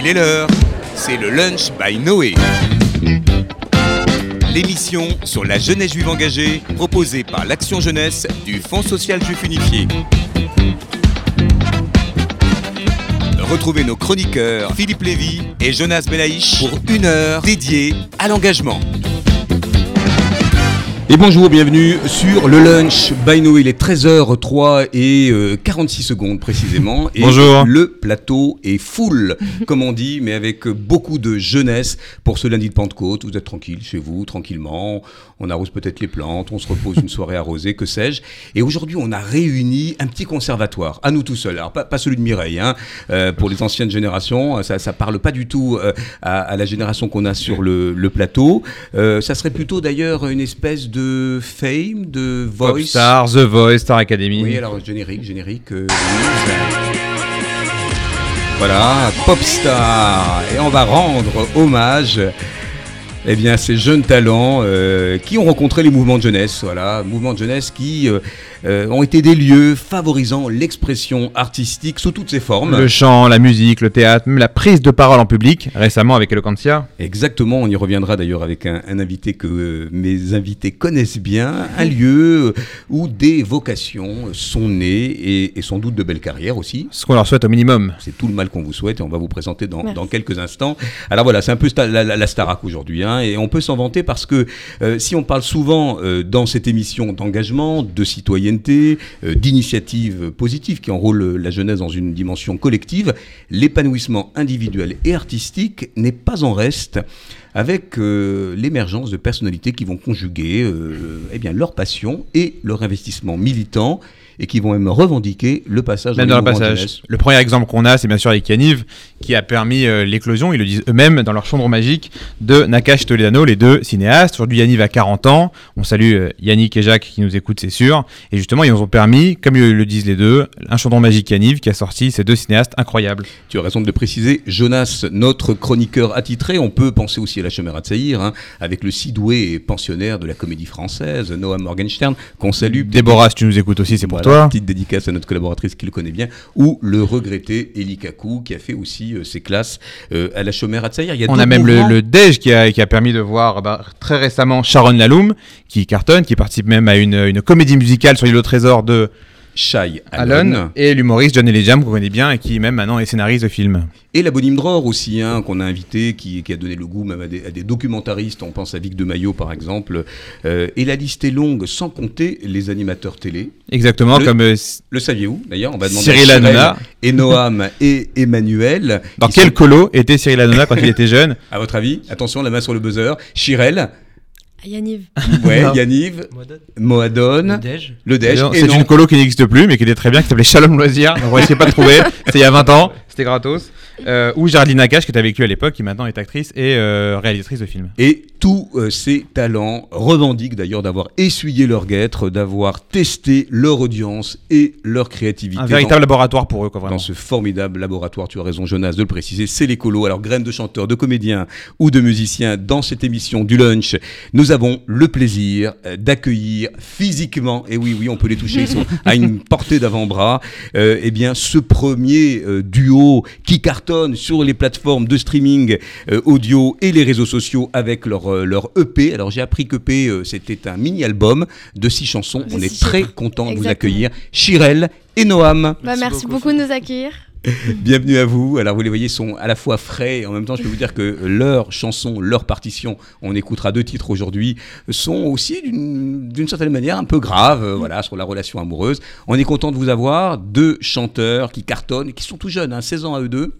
Il est l'heure, c'est le Lunch by Noé. L'émission sur la jeunesse juive engagée, proposée par l'Action Jeunesse du Fonds social juif unifié. Retrouvez nos chroniqueurs Philippe Lévy et Jonas Belaïch pour une heure dédiée à l'engagement. Et bonjour, bienvenue sur le lunch by Noé. Il est 13h03 et euh, 46 secondes précisément. Et Bonjour. Le plateau est full, comme on dit, mais avec beaucoup de jeunesse pour ce lundi de Pentecôte. Vous êtes tranquille chez vous, tranquillement. On arrose peut-être les plantes, on se repose une soirée arrosée, que sais-je. Et aujourd'hui, on a réuni un petit conservatoire, à nous tout seuls. Alors, pas, pas celui de Mireille, hein. Euh, pour les anciennes générations, ça, ça parle pas du tout euh, à, à la génération qu'on a sur le, le plateau. Euh, ça serait plutôt d'ailleurs une espèce de fame, de voice. Popstar, The Voice, Star Academy. Oui, alors générique, générique. euh, voilà, Popstar. Et on va rendre hommage eh bien, ces jeunes talents euh, qui ont rencontré les mouvements de jeunesse. Voilà, mouvements de jeunesse qui euh, euh, ont été des lieux favorisant l'expression artistique sous toutes ses formes. Le chant, la musique, le théâtre, même la prise de parole en public, récemment avec Eloquentia. Exactement, on y reviendra d'ailleurs avec un, un invité que euh, mes invités connaissent bien, un lieu euh, où des vocations sont nées et, et sans doute de belles carrières aussi. Ce qu'on leur souhaite au minimum. C'est tout le mal qu'on vous souhaite et on va vous présenter dans, dans quelques instants. Alors voilà, c'est un peu sta- la, la, la Starac aujourd'hui hein, et on peut s'en vanter parce que euh, si on parle souvent euh, dans cette émission d'engagement, de euh, d'initiatives positives qui enrôlent la jeunesse dans une dimension collective, l'épanouissement individuel et artistique n'est pas en reste avec euh, l'émergence de personnalités qui vont conjuguer euh, eh leur passion et leur investissement militant et qui vont même revendiquer le passage Même dans les le de passage. Le premier exemple qu'on a, c'est bien sûr avec Yaniv, qui a permis euh, l'éclosion, ils le disent eux-mêmes dans leur chambre magique, de Nakash Toledano, les deux cinéastes. Aujourd'hui, Yaniv a 40 ans. On salue euh, Yannick et Jacques qui nous écoutent, c'est sûr. Et justement, ils nous ont permis, comme ils le disent les deux, un chaudron magique Yaniv qui a sorti ces deux cinéastes incroyables. Tu as raison de le préciser. Jonas, notre chroniqueur attitré, on peut penser aussi à la Chemera Tsaïr, hein, avec le si doué et pensionnaire de la comédie française, Noam Morgenstern, qu'on salue. Déborah, si tu nous écoutes aussi, c'est pour Voilà, toi. Petite dédicace à notre collaboratrice qui le connaît bien, ou le regretté Eli Kakou, qui a fait aussi euh, ses classes euh, à la Chomera Tsaïr. Il y a On a même le, le DEJ qui a, qui a permis de voir bah, très récemment Sharon Laloum, qui cartonne, qui participe même à une, une comédie musicale sur l'île au trésor de Shai Alon. et l'humoriste John Elijam, qu'on connaît bien et qui même maintenant est scénariste de film. Et la Bonime Dror aussi, hein, qu'on a invité, qui, qui a donné le goût même à des, à des documentaristes, on pense à Vic de Maillot par exemple. Euh, et la liste est longue, sans compter les animateurs télé. Exactement, Le- comme euh, Le saviez-vous d'ailleurs? On va demander Cyril Hanouna. et Noam et Emmanuel. dans quel sont- colo était Cyril Hanouna quand il était jeune? À votre avis? Attention, la main sur le buzzer. Chirel, Yaniv. ouais, Non. Yaniv, Moadone, Dej. le Dej. C'est une colo qui n'existe plus, mais qui était très bien, qui s'appelait Shalom Loisir. Donc on risquait pas de trouver. C'était il y a 20 ans, c'était gratos. Euh, ou Géraldine Nakache, qui était avec lui à l'époque, qui maintenant est actrice et euh, réalisatrice de films. Et tous euh, ces talents revendiquent d'ailleurs d'avoir essuyé leur guêtre, d'avoir testé leur audience et leur créativité. Un dans- véritable laboratoire pour eux, quoi, vraiment. dans ce formidable laboratoire, tu as raison Jonas de le préciser, c'est l'écolo. Alors graines de chanteurs, de comédiens ou de musiciens dans cette émission du lunch, nous avons le plaisir euh, d'accueillir physiquement, et oui oui on peut les toucher, ils sont à une portée d'avant-bras, euh, eh bien ce premier euh, duo qui cartonne sur les plateformes de streaming euh, audio et les réseaux sociaux avec leur, euh, leur EP. Alors j'ai appris que EP euh, c'était un mini-album de six chansons, De on est très chansons. content de vous accueillir, Chirel et Noam. Bah, Merci merci beaucoup, beaucoup de nous accueillir. Bienvenue à vous. Alors vous les voyez sont à la fois frais et en même temps je peux vous dire que leurs chansons, leurs partitions, on écoutera deux titres aujourd'hui, sont aussi d'une d'une certaine manière un peu graves, euh, voilà, sur la relation amoureuse. On est content de vous avoir deux chanteurs qui cartonnent, et qui sont tout jeunes, hein, 16 ans à eux deux.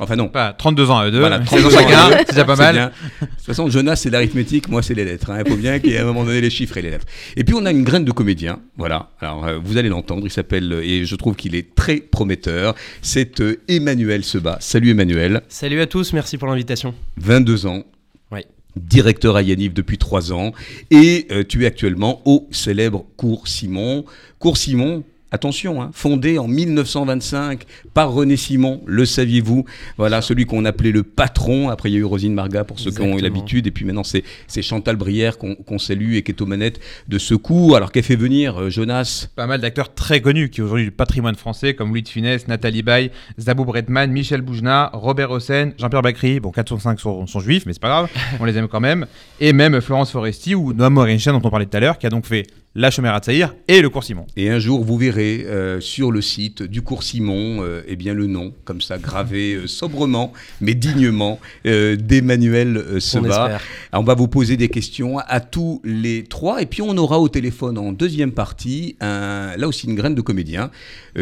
Enfin non. Pas 32 ans à eux deux. Voilà, 16 ans 32 ans à chacun, c'est déjà pas mal. bien. De toute façon, Jonas, c'est l'arithmétique, moi, c'est les lettres. hein. Il faut bien qu'il y ait à un moment donné les chiffres et les lettres. Et puis, on a une graine de comédien. Voilà. Alors, euh, vous allez l'entendre. Il s'appelle, euh, et je trouve qu'il est très prometteur. C'est euh, Emmanuel Seba. Salut, Emmanuel. Salut à tous, merci pour l'invitation. 22 ans. Oui. Directeur à Yaniv depuis 3 ans. Et euh, tu es actuellement au célèbre Cours Simon. Cours Simon, attention, hein, fondé en 1925 par René Simon, le saviez-vous? Voilà, celui qu'on appelait le patron. Après, il y a eu Rosine Marga pour ceux qui ont eu l'habitude. Et puis maintenant, c'est Chantal Brière qu'on salue et qui est aux manettes de ce coup. Alors, qu'elle fait venir euh, Jonas? Pas mal d'acteurs très connus qui aujourd'hui du patrimoine français, comme Louis de Funès, Nathalie Baye, Zabou Bretman, Michel Boujna, Robert Hossein, Jean-Pierre Bacry. Bon, 4 sur 5 sont, sont juifs, mais c'est pas grave, on les aime quand même. Et même Florence Foresti ou Noam Morenchen, dont on parlait tout à l'heure, qui a donc fait la Chomera Tsaïr et le cours Simon. Et un jour, vous verrez euh, sur le site du cours Simon euh, eh bien, le nom, comme ça, gravé euh, sobrement, mais dignement, d'Emmanuel Seba. On, on va vous poser des questions à tous les trois, et puis on aura au téléphone en deuxième partie, un, là aussi, une graine de comédien,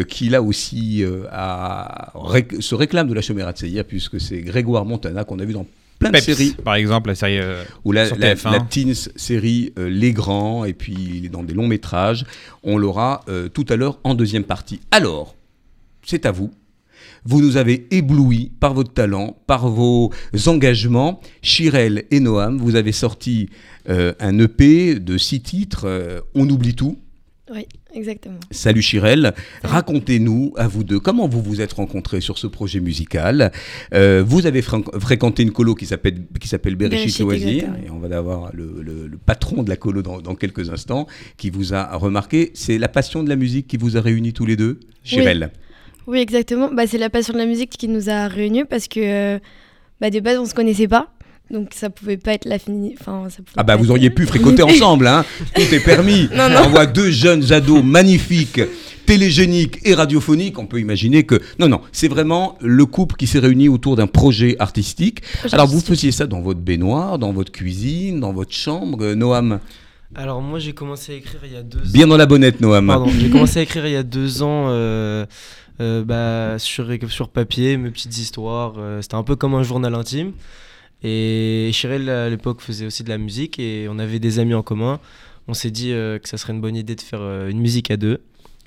qui là aussi a, se réclame de la Chomera Tsaïr, puisque c'est Grégoire Montana qu'on a vu dans plein de séries. Par exemple, la série euh, ou la, la, teens série euh, Les Grands, et puis il est dans des longs métrages. On l'aura euh, tout à l'heure en deuxième partie. Alors, c'est à vous. Vous nous avez éblouis par votre talent, par vos engagements. Chirel et Noam, vous avez sorti un EP de six titres. On oublie tout. Oui, exactement. Salut Chirel, racontez-nous à vous deux comment vous vous êtes rencontrés sur ce projet musical. Euh, vous avez fréquenté une colo qui s'appelle qui s'appelle Bereshit Loisir et on va avoir le, patron de la colo dans, quelques instants qui vous a remarqué. C'est la passion de la musique qui vous a réunis tous les deux, Chirel? Oui. exactement. Bah, c'est la passion de la musique qui nous a réunis parce que euh, bah, de base on se connaissait pas. Donc ça pouvait pas être la fini. Enfin, ah bah vous auriez pu fréquenter ensemble, hein Tout est permis. On voit deux jeunes ados magnifiques, télégéniques et radiophoniques. On peut imaginer que non, non, c'est vraiment le couple qui s'est réuni autour d'un projet artistique. Alors vous faisiez ça dans votre baignoire, dans votre cuisine, dans votre chambre, euh, Noam? Alors moi j'ai commencé à écrire il y a deux ans. Bien dans la bonnette, Noam. Pardon, j'ai commencé à écrire il y a deux ans. Euh, euh, bah, sur, sur papier, mes petites histoires. C'était un peu comme un journal intime. Et Chirel, à l'époque, faisait aussi de la musique et on avait des amis en commun. On s'est dit euh, que ça serait une bonne idée de faire euh, une musique à deux.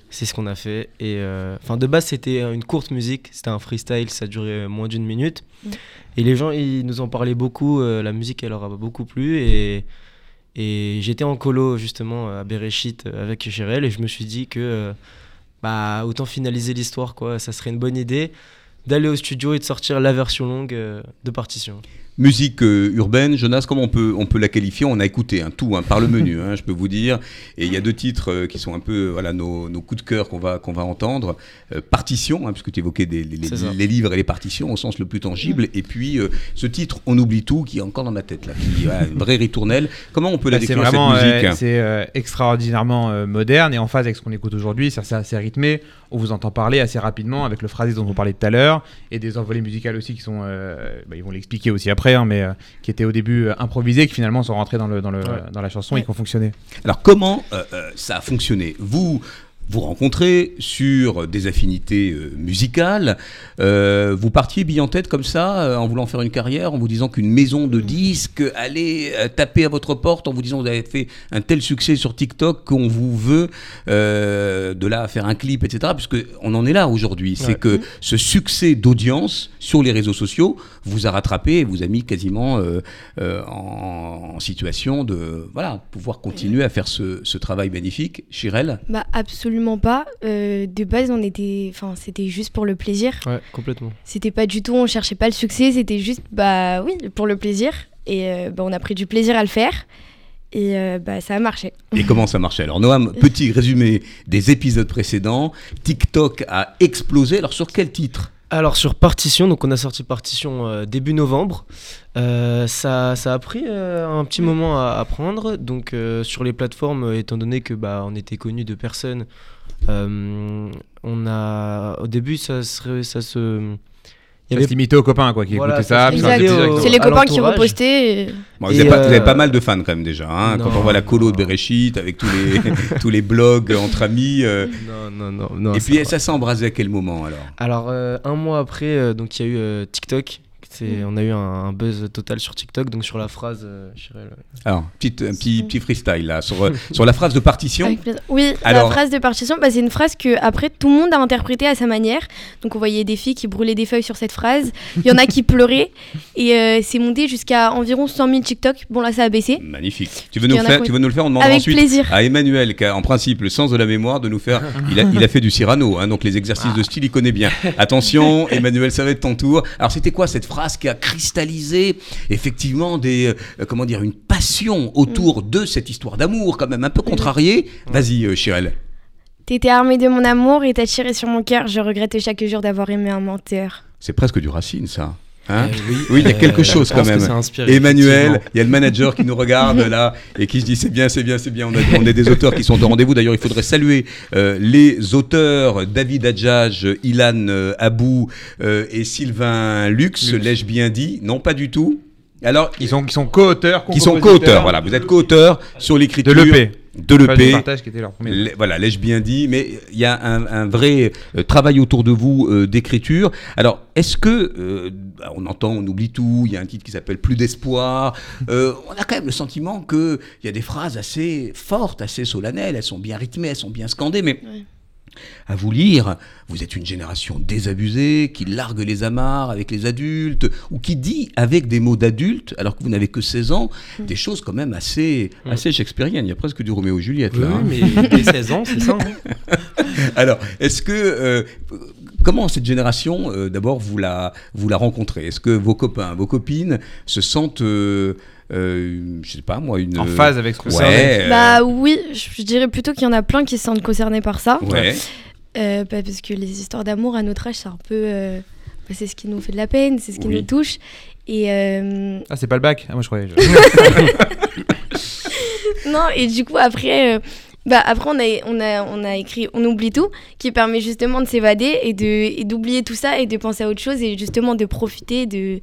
C'est ce qu'on a fait. Et euh, de base, c'était une courte musique. C'était un freestyle. Ça durait moins d'une minute. Mm. Et les gens, ils nous en parlaient beaucoup. la musique, elle leur a beaucoup plu. Et, et j'étais en colo, justement, à Bereshit avec Chirel. Et je me suis dit que, bah, autant finaliser l'histoire, quoi. Ça serait une bonne idée d'aller au studio et de sortir la version longue de partition. Musique euh, urbaine, Jonas, comment on peut, on peut la qualifier? On a écouté hein, tout hein, par le menu, hein, je peux vous dire. Et il y a deux titres euh, qui sont un peu voilà, nos, nos coups de cœur qu'on va, qu'on va entendre. Euh, partition, puisque tu évoquais des, les, livres et les partitions au sens le plus tangible. Et puis ce titre, On oublie tout, qui est encore dans ma tête, là, qui une vraie ritournelle. Comment on peut la bah, décrire vraiment, cette musique? C'est extraordinairement moderne et en phase avec ce qu'on écoute aujourd'hui. C'est assez rythmé. On vous entend parler assez rapidement avec le phrasé dont on parlait tout à l'heure et des envolées musicales aussi qui sont. Bah, ils vont l'expliquer aussi après Hein, mais euh, qui étaient au début euh, improvisés, qui finalement sont rentrés dans, le, dans, le, dans la chanson et qui ont fonctionné. Alors comment euh, ça a fonctionné? Vous vous rencontrez sur des affinités euh, musicales. Euh, vous partiez bille en tête comme ça, euh, en voulant faire une carrière, en vous disant qu'une maison de disques allait taper à votre porte, en vous disant que vous avez fait un tel succès sur TikTok qu'on vous veut de là à faire un clip, etc. Puisque on en est là aujourd'hui. C'est que ce succès d'audience sur les réseaux sociaux vous a rattrapé et vous a mis quasiment en, situation de voilà, pouvoir continuer à faire ce, ce travail magnifique. Chirel? Bah absolument pas. Euh, de base, on était, enfin, c'était juste pour le plaisir. Ouais, complètement. C'était pas du tout, on cherchait pas le succès, c'était juste, bah oui, pour le plaisir. Et euh, bah, on a pris du plaisir à le faire. Et euh, bah, ça a marché. Et comment ça marchait Alors Noam, petit résumé des épisodes précédents. TikTok a explosé. Alors sur quel titre? Alors sur Partition, donc on a sorti Partition euh, début novembre. Euh, ça, ça, a pris euh, un petit moment à, à prendre. Donc sur les plateformes, étant donné que bah, on était connu de personnes, on a au début ça, serait, ça se il y avait limité aux copains quoi, qui écoutaient ça. C'est les copains qui repostaient. Et... vous, avez pas, mal de fans quand même déjà. Hein, quand on voit la colo de Bereshit avec tous les, tous les blogs entre amis. Euh. Non, non, non, Et puis ça s'est embrasé à quel moment alors? Alors un mois après, donc il y a eu TikTok C'est, on a eu un, buzz total sur TikTok, donc sur la phrase. Euh, Alors, petite, un petit, petit freestyle là, sur, euh, sur la phrase de partition. Oui, la phrase de partition, bah, c'est une phrase que après tout le monde a interprétée à sa manière. Donc on voyait des filles qui brûlaient des feuilles sur cette phrase. Il y en a qui pleuraient. Et euh, c'est monté jusqu'à environ 100 000 TikTok. Bon, là, ça a baissé. Magnifique. Tu veux, nous, faire, tu veux nous le faire On demandera ensuite plaisir. à Emmanuel, qui a en principe le sens de la mémoire, de nous faire. Il a, il a fait du Cyrano, hein, donc les exercices de style, il connaît bien. Attention, Emmanuel, ça va être ton tour. Alors, c'était quoi cette phrase qui a cristallisé effectivement des, euh, comment dire, une passion autour mm. de cette histoire d'amour, quand même un peu contrariée Vas-y, euh, Chirel. T'étais armé de mon amour et t'as tiré sur mon cœur. Je regrette chaque jour d'avoir aimé un menteur. C'est presque du Racine, ça. Hein euh, oui, il y a quelque chose quand même. Emmanuel, il y a le manager qui nous regarde là et qui se dit c'est bien, c'est bien, c'est bien. On, est des auteurs qui sont au rendez-vous. D'ailleurs, il faudrait saluer euh, les auteurs David Adjage, Ilan euh, Abou et Sylvain Lux. L'ai-je bien dit Non, pas du tout. Alors, ils sont, qui sont co-auteurs. Qui sont co-auteurs, voilà. Vous êtes co-auteurs sur l'écriture. De l'EP de l'EP. Voilà, l'ai-je bien dit, mais il y a un, vrai euh, travail autour de vous euh, d'écriture. Alors, est-ce que, euh, bah, on entend, on oublie tout, il y a un titre qui s'appelle Plus d'espoir, on a quand même le sentiment qu'il y a des phrases assez fortes, assez solennelles, elles sont bien rythmées, elles sont bien scandées, mais à vous lire. Vous êtes une génération désabusée, qui largue les amarres avec les adultes, ou qui dit avec des mots d'adultes, alors que vous n'avez que 16 ans, mm. des choses quand même assez, mm. assez shakespeariennes. Il y a presque du Roméo et Juliette là. Oui, hein. mais dès 16 ans, c'est ça. Hein. alors, est-ce que... Euh, comment cette génération, euh, d'abord, vous la, vous la rencontrez? Est-ce que vos copains, vos copines se sentent... Euh, euh, je sais pas moi, une. En phase avec ce que ouais, Bah oui, je dirais plutôt qu'il y en a plein qui se sentent concernés par ça. Ouais. Euh, bah, parce que les histoires d'amour à notre âge, c'est un peu. Euh, bah, c'est ce qui nous fait de la peine, c'est ce qui nous touche. Et. Ah, c'est pas le bac Ah, moi je croyais. non, et du coup, après. Bah après on a, on, a, on a écrit On oublie tout qui permet justement de s'évader et de d'oublier tout ça et de penser à autre chose et justement de profiter de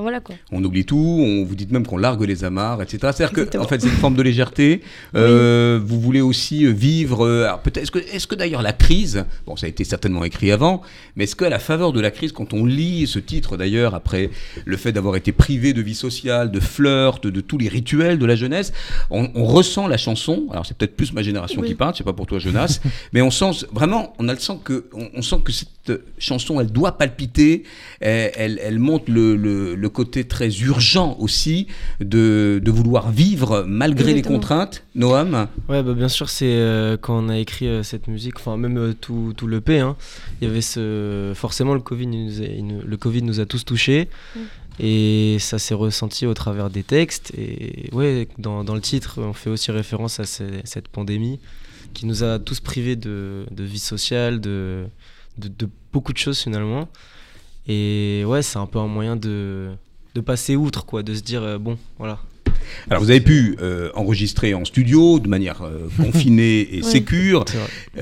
voilà quoi. On oublie tout, on vous dit même qu'on largue les amarres, etc. C'est-à-dire que en fait c'est une forme de légèreté. Euh, vous voulez aussi euh, vivre. Euh, peut-être est-ce que, est que d'ailleurs la crise, bon ça a été certainement écrit avant, mais est-ce qu'à la faveur de la crise, quand on lit ce titre d'ailleurs après le fait d'avoir été privé de vie sociale, de flirt, de, tous les rituels de la jeunesse, on, ressent la chanson? Alors c'est peut-être plus ma génération qui parle, c'est pas pour toi Jonas, mais on sent vraiment, on a le sens que on, sent que cette chanson elle doit palpiter, elle, elle, montre le le côté très urgent aussi de, de vouloir vivre malgré les contraintes. Noam Ouais, bah, bien sûr, c'est euh, quand on a écrit euh, cette musique, enfin même euh, tout, tout l'EP, hein, il y avait ce. Forcément, le Covid nous, le COVID nous a tous touchés. Mm. Et ça s'est ressenti au travers des textes. Et ouais, dans, dans, le titre, on fait aussi référence à cette pandémie qui nous a tous privés de, de vie sociale, de, de, de, beaucoup de choses finalement. Et ouais, c'est un peu un moyen de, de passer outre, quoi, de se dire, euh, bon, voilà. Alors vous avez pu euh, enregistrer en studio de manière euh, confinée et sécure,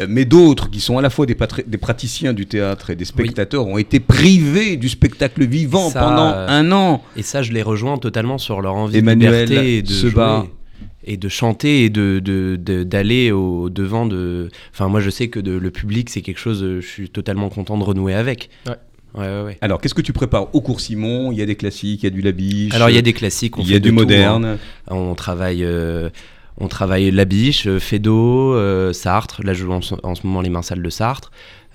mais d'autres qui sont à la fois des, des, praticiens du théâtre et des spectateurs ont été privés du spectacle vivant pendant un an. Et ça, je les rejoins totalement sur leur envie de liberté et de se jouer et de chanter et de d'aller de, au devant de. Enfin, moi, je sais que de, le public, c'est quelque chose. Je suis totalement content de renouer avec. Ouais. Alors, qu'est-ce que tu prépares au cours Simon Il y a des classiques, il y a du Labiche. Alors, il y a des classiques, on il y a du moderne. Hein. On travaille. Euh, on travaille Labiche, euh, Fédo, euh, Sartre. Là, je joue en, ce moment les mains sales de Sartre.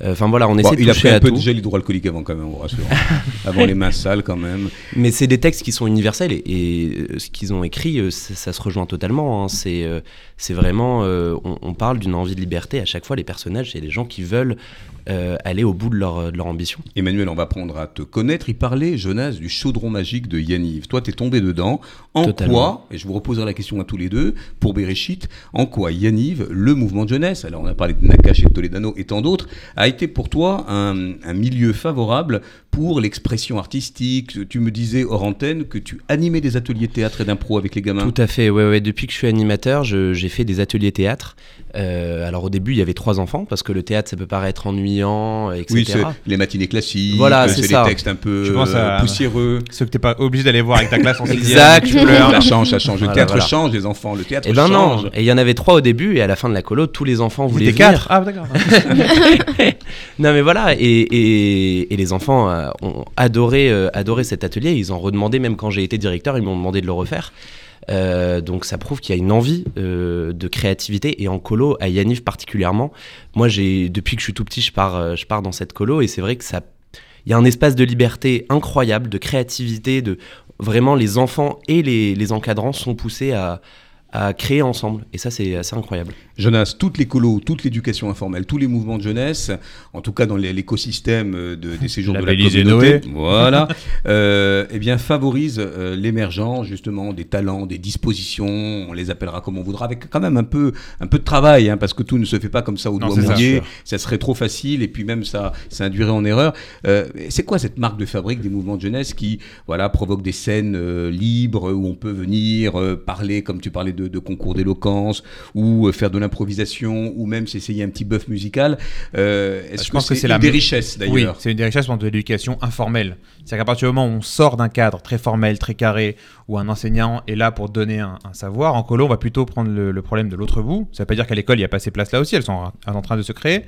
Enfin voilà, on essaie de Il a pris un peu de gel hydroalcoolique avant quand même, on rassure. avant les mains sales quand même. Mais c'est des textes qui sont universels et, ce qu'ils ont écrit, ça, se rejoint totalement. Hein. C'est c'est vraiment, on, on, parle d'une envie de liberté. À chaque fois, les personnages, c'est des gens qui veulent euh, aller au bout de leur, de leur, ambition. Emmanuel, on va apprendre à te connaître. Il parlait, Jonas, du chaudron magique de Yaniv. Toi, tu es tombé dedans. En quoi, et je vous reposerai la question à tous les deux, pour Bereshit, en quoi Yaniv, le mouvement de jeunesse, alors on a parlé de Nakash et de Toledano et tant d'autres, a été pour toi un, un milieu favorable pour l'expression artistique. Tu me disais hors antenne que tu animais des ateliers théâtre et d'impro avec les gamins. Tout à fait, ouais, ouais. Depuis que je suis animateur, j'ai fait des ateliers théâtre. Euh, alors au début, il y avait trois enfants parce que le théâtre, ça peut paraître ennuyant, etc. Oui, c'est les matinées classiques. Voilà, c'est les textes un peu euh, poussiéreux. Ceux que t'es pas obligé d'aller voir avec ta classe en Exact. Ça change, ça change. Le théâtre change, les enfants. Le théâtre et eh ben non. Et il y en avait trois au début et à la fin de la colo, tous les enfants voulaient venir. quatre. Ah d'accord. non mais voilà et, et, et les enfants ont adoré, euh, adoré cet atelier. Ils ont redemandé, même quand j'ai été directeur, ils m'ont demandé de le refaire. Euh, donc ça prouve qu'il y a une envie euh, de créativité et en colo à Yaniv particulièrement. Moi j'ai depuis que je suis tout petit je pars euh, je pars dans cette colo et c'est vrai que ça il y a un espace de liberté incroyable, de créativité, de vraiment les enfants et les, encadrants sont poussés à créer ensemble. Et ça, c'est assez incroyable. Jonas, toutes les colos, toute l'éducation informelle, tous les mouvements de jeunesse, en tout cas dans l'écosystème euh, de, des séjours La de la communauté, Noé. voilà, euh, eh bien favorise euh, l'émergence justement des talents, des dispositions, on les appellera comme on voudra, avec quand même un peu, un peu de travail, hein, parce que tout ne se fait pas comme ça au doigt ça, mouillé, ça serait trop facile et puis même ça, ça induirait en erreur. Euh, c'est quoi cette marque de fabrique des mouvements de jeunesse qui, voilà, provoque des scènes euh, libres où on peut venir euh, parler, comme tu parlais de, de concours d'éloquence, ou faire de l'improvisation, ou même s'essayer un petit bœuf musical. Euh, Est-ce Je que pense que c'est la- des richesses Oui, d'ailleurs? c'est une des richesses de l'éducation informelle. C'est-à-dire qu'à partir du moment où on sort d'un cadre très formel, très carré, où un enseignant est là pour donner un, un savoir, en colo, on va plutôt prendre le, le problème de l'autre bout. Ça veut pas dire qu'à l'école, il n'y a pas ces places-là aussi, elles sont en, en train de se créer.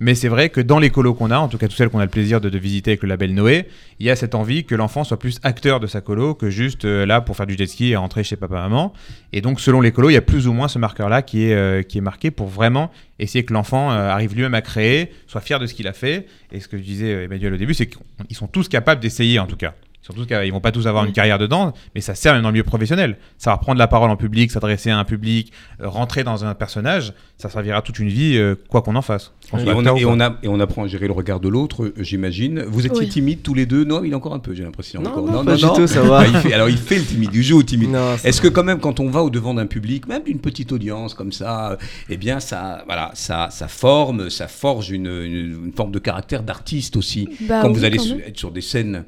Mais c'est vrai que dans les colos qu'on a, en tout cas toutes celles qu'on a le plaisir de, de visiter avec le label Noé, il y a cette envie que l'enfant soit plus acteur de sa colo que juste euh, là pour faire du jet ski et rentrer chez papa-maman. Et donc, selon les colos, il y a plus ou moins ce marqueur-là qui, est, euh, qui est marqué pour vraiment essayer que l'enfant euh, arrive lui-même à créer, soit fier de ce qu'il a fait. Et ce que je disais euh, Emmanuel au début, c'est qu'ils sont tous capables d'essayer en tout cas. Ils, sont tous capables- ils vont pas tous avoir une carrière dedans, mais ça sert même dans le milieu professionnel. Ça va prendre la parole en public, s'adresser à un public, euh, rentrer dans un personnage, ça servira toute une vie, euh, quoi qu'on en fasse. Et on, acteur ou et pas. on a- et on apprend à gérer le regard de l'autre, euh, j'imagine. Vous étiez Oui. timides tous les deux? Non, il est encore un peu, j'ai l'impression. Non, non, pas du tout, ça va. Ah, il fait- alors il fait le timide, il joue au timide. Non, Est-ce que quand même, quand on va au devant d'un public, même d'une petite audience comme ça, eh bien, ça, voilà, ça, ça forme, ça forge une, une- une forme de caractère d'artiste aussi. Bah quand oui, vous allez quand su- même. être sur des scènes,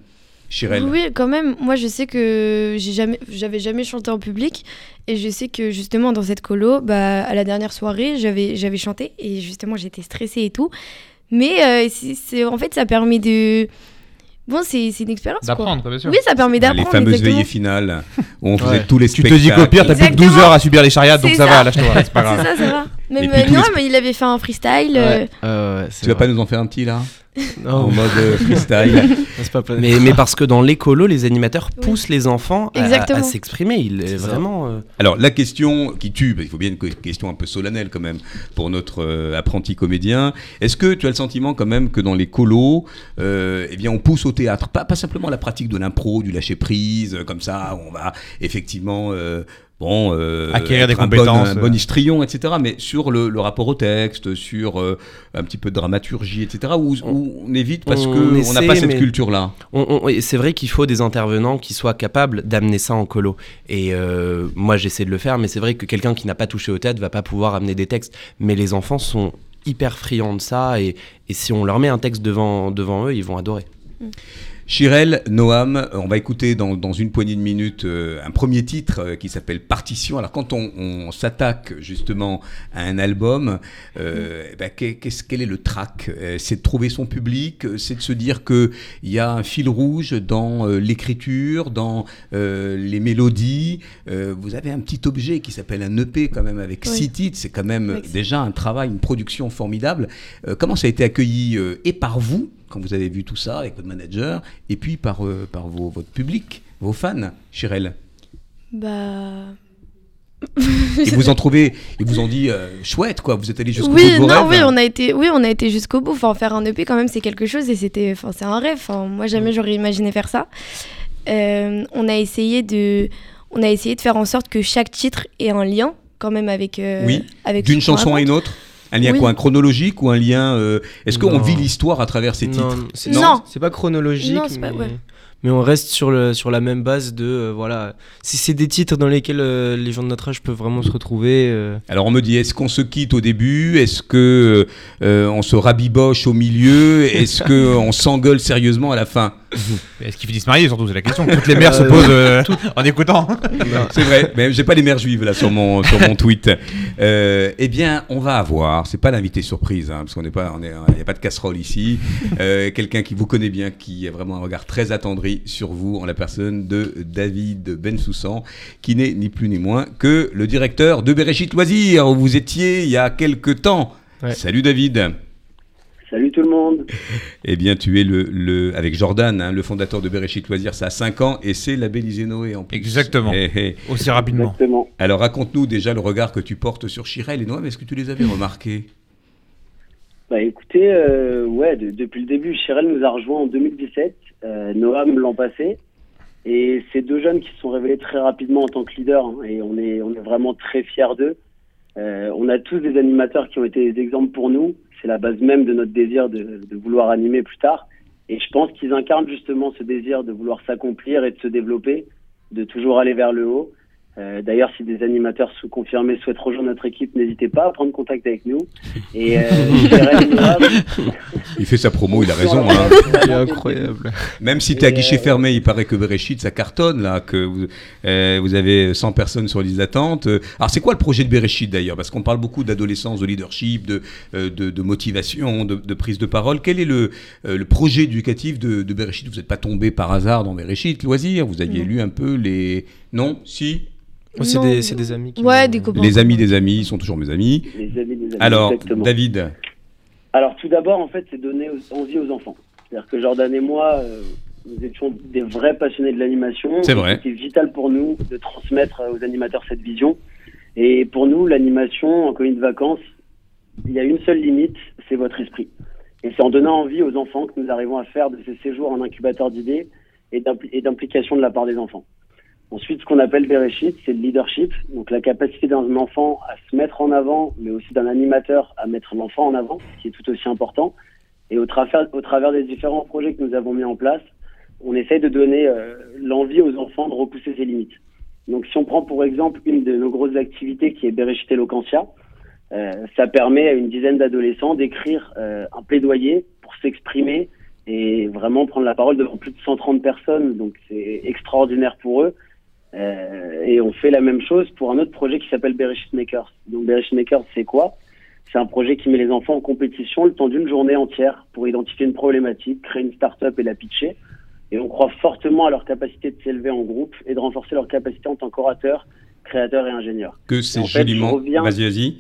Chirel. Oui, quand même. Moi, je sais que j'ai jamais, j'avais jamais chanté en public, et je sais que justement dans cette colo, bah, à la dernière soirée, j'avais, j'avais chanté, et justement j'étais stressée et tout. Mais euh, c'est, c'est- en fait, ça permet de, bon, c'est, c'est une expérience. D'apprendre, quoi, bien sûr. Oui, ça permet Ah, d'apprendre. les fameuses exactement. veillées finales où on faisait Ouais. tous les Tu te spectacles. dis qu'au pire, t'as plus que 12 Exactement. heures à subir les charriades, donc ça, ça. va, lâche-toi, c'est pas grave. C'est ça, ça va. Même, euh, non, les- mais il avait fait un freestyle. euh, Ouais, euh, Tu vas vrai. pas nous en faire un petit là? En mode euh, freestyle. Mais, mais parce que dans l'écolo, les animateurs poussent les enfants à- à, Exactement. à s'exprimer. Il est C'est ça. vraiment. euh, Alors, la question qui tue, bah, il faut bien une que- question un peu solennelle quand même pour notre euh, apprenti comédien. Est-ce que tu as le sentiment quand même que dans les colos, euh, eh bien, on pousse au théâtre? Pas, pas simplement la pratique de l'impro, du lâcher-prise, euh, comme ça, on va effectivement. Euh, Bon, euh, Acquérir des être un bon- compétences, un euh. bon histrion, etc. Mais sur le, le rapport au texte, sur euh, un petit peu de dramaturgie, etc. Où, où on évite parce on qu'on n'a essaie, pas cette culture-là. C'est vrai qu'il faut des intervenants qui soient capables d'amener ça en colo. Et euh, moi, j'essaie de le faire, mais c'est vrai que quelqu'un qui n'a pas touché au théâtre va pas pouvoir amener des textes. Mais les enfants sont hyper friands de ça, et, et si on leur met un texte devant, devant eux, ils vont adorer. Chirel, Noam, euh, on va écouter dans, dans une poignée de minutes euh, un premier titre euh, qui s'appelle Partition. Alors quand on, on s'attaque justement à un album, euh, qu'est-ce- quel est le track C'est de trouver son public, c'est de se dire qu'il y a un fil rouge dans l'écriture, dans les mélodies. Vous avez un petit objet qui s'appelle un EP quand même avec Oui. six titres, c'est quand même déjà un travail, une production formidable. Comment ça a été accueilli et par vous? Quand vous avez vu tout ça avec votre manager et puis par, euh, par vos, votre public, vos fans, Chirel Bah. Ils vous en trouvez, ils vous ont dit euh, chouette quoi, vous êtes allé jusqu'au bout oui, de vos non, rêves. oui, on a été, oui, on a été jusqu'au bout. Enfin, faire un EP quand même, c'est quelque chose et c'était, enfin, c'est un rêve. Enfin, moi, jamais j'aurais imaginé faire ça. Euh, on a essayé de, on a essayé de faire en sorte que chaque titre ait un lien quand même avec, euh, Oui, avec D'une chanson à une autre Un lien Oui. quoi Un chronologique ou un lien euh, Est-ce qu'on vit l'histoire à travers ces titres? Non, c'est- Non. c'est pas chronologique, Non, c'est mais... pas- ouais. Mais on reste sur, le, sur la même base de euh, voilà. Si c'est des titres dans lesquels euh, les gens de notre âge peuvent vraiment se retrouver. euh, Alors on me dit, est-ce qu'on se quitte au début? Est-ce que euh, on se rabiboche au milieu? Est-ce que on s'engueule sérieusement à la fin? Est-ce qu'ils finissent mariés surtout? C'est la question que toutes les mères se posent euh, en écoutant. C'est vrai, mais j'ai pas les mères juives là sur mon sur mon tweet. Euh, eh bien, on va avoir, c'est pas l'invité surprise, hein, parce qu'on n'est pas, il n'y a pas de casserole ici. Euh, Quelqu'un qui vous connaît bien, qui a vraiment un regard très attendri sur vous, en la personne de David Bensoussan, qui n'est ni plus ni moins que le directeur de Bereshit Loisirs, où vous étiez il y a quelque temps. Ouais. Salut David. Salut tout le monde. Eh bien, tu es le, le avec Jordan, hein, le fondateur de Bereshit Loisirs, ça a 5 ans et c'est labellisé Noé en plus. Exactement. Eh, eh. Aussi rapidement. Exactement. Alors raconte-nous déjà le regard que tu portes sur Chirel et Noam, est-ce que tu les avais remarqués? Bah écoutez, euh, ouais, de- depuis le début, Chirel nous a rejoint en 2017, euh, Noam l'an passé. Et ces deux jeunes qui se sont révélés très rapidement en tant que leaders, hein, et on est, on est vraiment très fiers d'eux. Euh, on a tous des animateurs qui ont été des exemples pour nous. C'est la base même de notre désir de, de vouloir animer plus tard. Et je pense qu'ils incarnent justement ce désir de vouloir s'accomplir et de se développer, de toujours aller vers le haut. Euh, D'ailleurs, si des animateurs sous confirmés souhaitent rejoindre notre équipe, n'hésitez pas à prendre contact avec nous. Et euh, Il fait sa promo, il a raison. Hein. C'est incroyable. Même si tu es à Et, guichet euh, fermé, il paraît que Bereshit, ça cartonne, là, que vous, euh, vous avez 100 personnes sur liste d'attente. Alors, c'est quoi le projet de Bereshit, d'ailleurs? Parce qu'on parle beaucoup d'adolescence, de leadership, de, euh, de, de motivation, de, de prise de parole. Quel est le, euh, le projet éducatif de, de Bereshit? Vous n'êtes pas tombé par hasard dans Bereshit Loisirs Vous aviez lu un peu les... Non Si Oh, c'est des, des amis. qui Ouais, des copains. Les amis des amis, ils sont toujours mes amis. les amis, les amis, Alors, exactement. David, Alors tout d'abord, en fait, c'est donner envie aux enfants. C'est-à-dire que Jordan et moi, euh, nous étions des vrais passionnés de l'animation. C'est vrai. C'était vital pour nous de transmettre aux animateurs cette vision. Et pour nous, l'animation en colonie de vacances, il y a une seule limite, c'est votre esprit. Et c'est en donnant envie aux enfants que nous arrivons à faire de ces séjours en incubateur d'idées et d'implication de la part des enfants. Ensuite, ce qu'on appelle Bereshit, c'est le leadership, donc la capacité d'un enfant à se mettre en avant, mais aussi d'un animateur à mettre l'enfant en avant, ce qui est tout aussi important. Et au travers, au travers des différents projets que nous avons mis en place, on essaye de donner euh, l'envie aux enfants de repousser ses limites. Donc, si on prend pour exemple une de nos grosses activités qui est Bereshit Eloquentia, euh, ça permet à une dizaine d'adolescents d'écrire euh, un plaidoyer pour s'exprimer et vraiment prendre la parole devant plus de 130 personnes. Donc, c'est extraordinaire pour eux. Euh, et on fait la même chose pour un autre projet qui s'appelle Bereshit Makers. Donc Bereshit Makers, c'est quoi? C'est un projet qui met les enfants en compétition le temps d'une journée entière pour identifier une problématique, créer une start-up et la pitcher. Et on croit fortement à leur capacité de s'élever en groupe et de renforcer leur capacité en tant qu'orateurs, créateurs et ingénieurs. que c'est joliment... Vas-y, vas-y.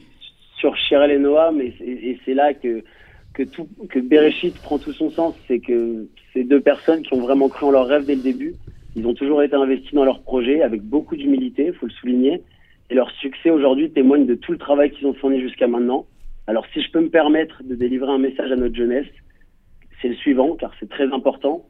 Sur Chirel et Noam, et c'est là que que tout que Bereshit prend tout son sens, c'est que ces deux personnes qui ont vraiment cru en leur rêve dès le début, ils ont toujours été investis dans leur projet avec beaucoup d'humilité, il faut le souligner, et leur succès aujourd'hui témoigne de tout le travail qu'ils ont fourni jusqu'à maintenant. Alors si je peux me permettre de délivrer un message à notre jeunesse, c'est le suivant, car c'est très important.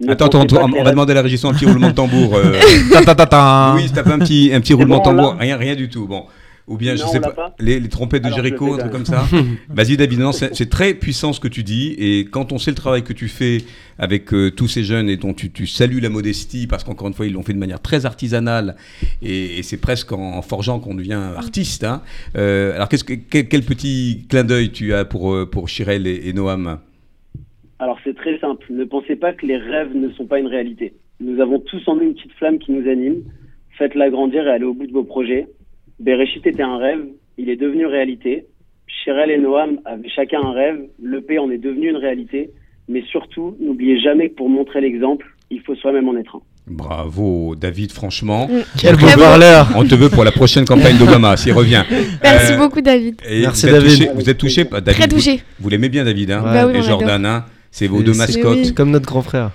Ne Attends, attends, on va demander à la régie un petit roulement de tambour. euh, Ta, ta, ta. Oui, tape un petit, un petit roulement de bon, tambour. Rien, rien du tout. Bon. Ou bien, je sais pas, pas les, les trompettes de Jericho, un truc comme ça. Vas-y, David. C'est très puissant ce que tu dis. Et quand on sait le travail que tu fais avec euh, tous ces jeunes et dont tu, tu salues la modestie, parce qu'encore une fois, ils l'ont fait de manière très artisanale. Et, et c'est presque en, en forgeant qu'on devient artiste. hein. Euh, alors, qu'est-ce que, quel, quel petit clin d'œil tu as pour, euh, pour Chirel et, et Noam? Alors c'est très simple. Ne pensez pas que les rêves ne sont pas une réalité. Nous avons tous en nous une petite flamme qui nous anime. Faites-la grandir et allez au bout de vos projets. Bereshit était un rêve, il est devenu réalité. Chirel et Noam avaient chacun un rêve, l'EP en est devenu une réalité. Mais surtout, n'oubliez jamais que pour montrer l'exemple, il faut soi-même en être un. Bravo, David, franchement. Mm. Quel beau parleur On te veut pour la prochaine campagne d'Obama, s'il revient. Merci Euh, beaucoup, David. Et Merci, vous êtes David. touché- vous êtes touché, par David Très vous- touché. Vous, l'aimez bien, David, hein Ouais. Bah oui, et Jordan, hein c'est vos Et deux mascottes. Oui. Comme notre grand frère.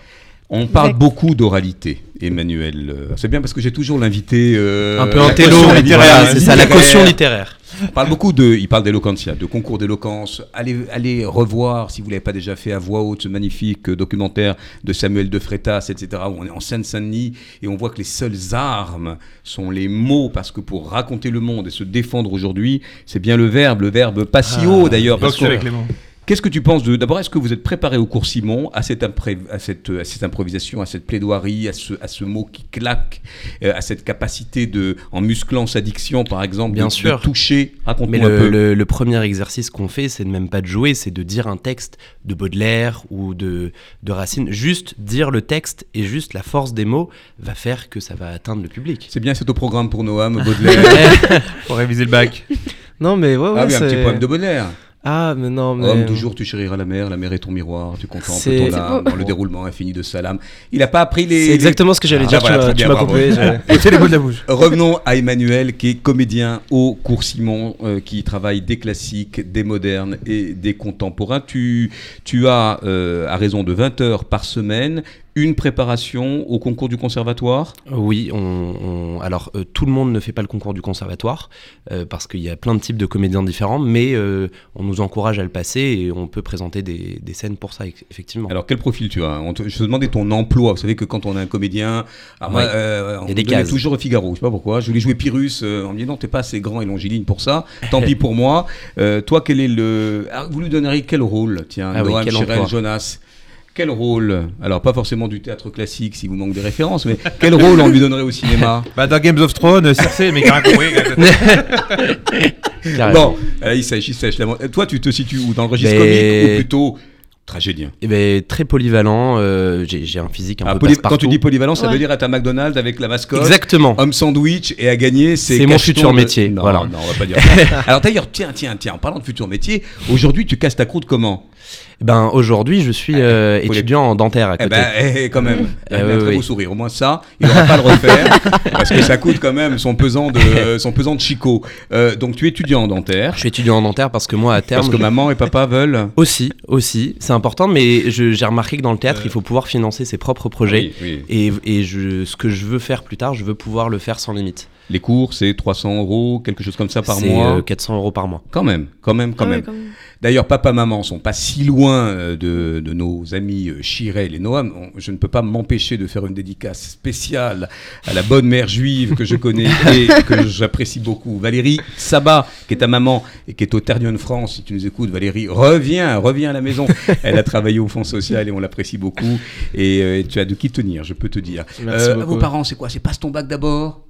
On parle Exact. beaucoup d'oralité, Emmanuel. Euh, C'est bien parce que j'ai toujours l'invité. euh, Un peu en littéraire. littéraire. C'est ça, la caution littéraire. On parle beaucoup de. Il parle d'éloquentia, de concours d'éloquence. Allez, allez revoir, si vous l'avez pas déjà fait à voix haute, ce magnifique euh, documentaire de Samuel de Freitas, etc., où on est en Seine-Saint-Denis et on voit que les seules armes sont les mots, parce que pour raconter le monde et se défendre aujourd'hui, c'est bien le verbe, le verbe pas si haut d'ailleurs. parce avec les mots. Qu'est-ce que tu penses de. D'abord, est-ce que vous êtes préparé au cours Simon à cette, impré- à cette, à cette improvisation, à cette plaidoirie, à ce, à ce mot qui claque, euh, à cette capacité de, en musclant sa diction, par exemple, Bien de, sûr. de toucher Mais Raconte-moi un le, peu. le- le premier exercice qu'on fait, c'est de même pas de jouer, c'est de dire un texte de Baudelaire ou de, de Racine. Juste dire le texte et juste la force des mots va faire que ça va atteindre le public. C'est bien, c'est au programme pour Noam, Baudelaire. Pour réviser le bac. Non, mais ouais, ouais, ah oui, un petit poème de Baudelaire. Ah, mais non, mais. Homme, toujours tu chériras la mer, la mer est ton miroir, tu contemples ton beau. dans le déroulement infini de Salam. Il n'a pas appris les. C'est exactement ce que j'allais Ah, dire, voilà, tu m'as- compris. j'ai- les mots de la bouche. Revenons à Emmanuel, qui est comédien au cours Simon, euh, qui travaille des classiques, des modernes et des contemporains. Tu, tu as, euh, à raison de 20 heures par semaine, une préparation au concours du conservatoire? Oui, on, on- alors euh, tout le monde ne fait pas le concours du conservatoire euh, parce qu'il y a plein de types de comédiens différents, mais euh, on nous encourage à le passer et on peut présenter des, des scènes pour ça, eff- effectivement. Alors, quel profil tu as? On te- Je te demandais ton emploi. Vous savez que quand on est un comédien, alors moi, Ouais. euh, on Il y a des me donnait toujours au Figaro. Je sais pas pourquoi. Je voulais jouer Pyrrhus. euh, on me dit non, t'es pas assez grand et longiligne pour ça. Tant pis pour moi. Euh, toi, quel est le. Ah, vous lui donneriez quel rôle? Tiens, Ah oui, Noam, quel Chirel, emploi Jonas. Quel rôle Alors, pas forcément du théâtre classique si vous manque des références, mais quel rôle on lui donnerait au cinéma? Bah, dans Games of Thrones, Cersei, mais. Bon, euh, il sèche, il sèche. la mo- euh, Toi, tu te situes où? Dans le registre Mais- comique ou plutôt tragédien? Eh ben, très polyvalent, euh, j'ai j'ai un physique un Ah, peu poly- Quand tu dis polyvalent, ça Ouais. veut dire être à McDonald's avec la mascotte Exactement. Homme sandwich et à gagner, c'est C'est mon futur de- métier, Non, voilà. non, on va pas dire. ça. Alors d'ailleurs, tiens, tiens, tiens, en parlant de futur métier, aujourd'hui, tu casses ta croûte comment? Ben, aujourd'hui, je suis euh, faut les- étudiant en dentaire à Eh côté. ben, eh, eh, quand même, il a Eh un oui, très oui. beau sourire. Au moins ça, il n'aura pas à le refaire parce que ça coûte quand même son pesant de son pesant de chicot. Euh, donc tu es étudiant en dentaire Je suis étudiant en dentaire parce que moi, à terme, parce que je- maman et papa veulent. aussi, aussi, c'est important, mais j'ai remarqué que dans le théâtre, il faut pouvoir financer ses propres projets. Oui, oui. Et, et je, ce que je veux faire plus tard, je veux pouvoir le faire sans limite. Les cours, c'est 300 euros, quelque chose comme ça par C'est mois. euh, 400 euros par mois. Quand même, quand même, quand Ah ouais, même. quand même. D'ailleurs, papa, maman sont pas si loin euh, de, de nos amis euh, Chirel et Noam. Je ne peux pas m'empêcher de faire une dédicace spéciale à la bonne mère juive que je connais et que j'apprécie beaucoup. Valérie Sabat, qui est ta maman et qui est au Ternion France. Si tu nous écoutes, Valérie, reviens, reviens à la maison. Elle a travaillé au Fonds social et on l'apprécie beaucoup. Et euh, tu as de qui tenir, je peux te dire. Merci Euh, beaucoup. vos parents, c'est quoi? C'est passe ton bac d'abord?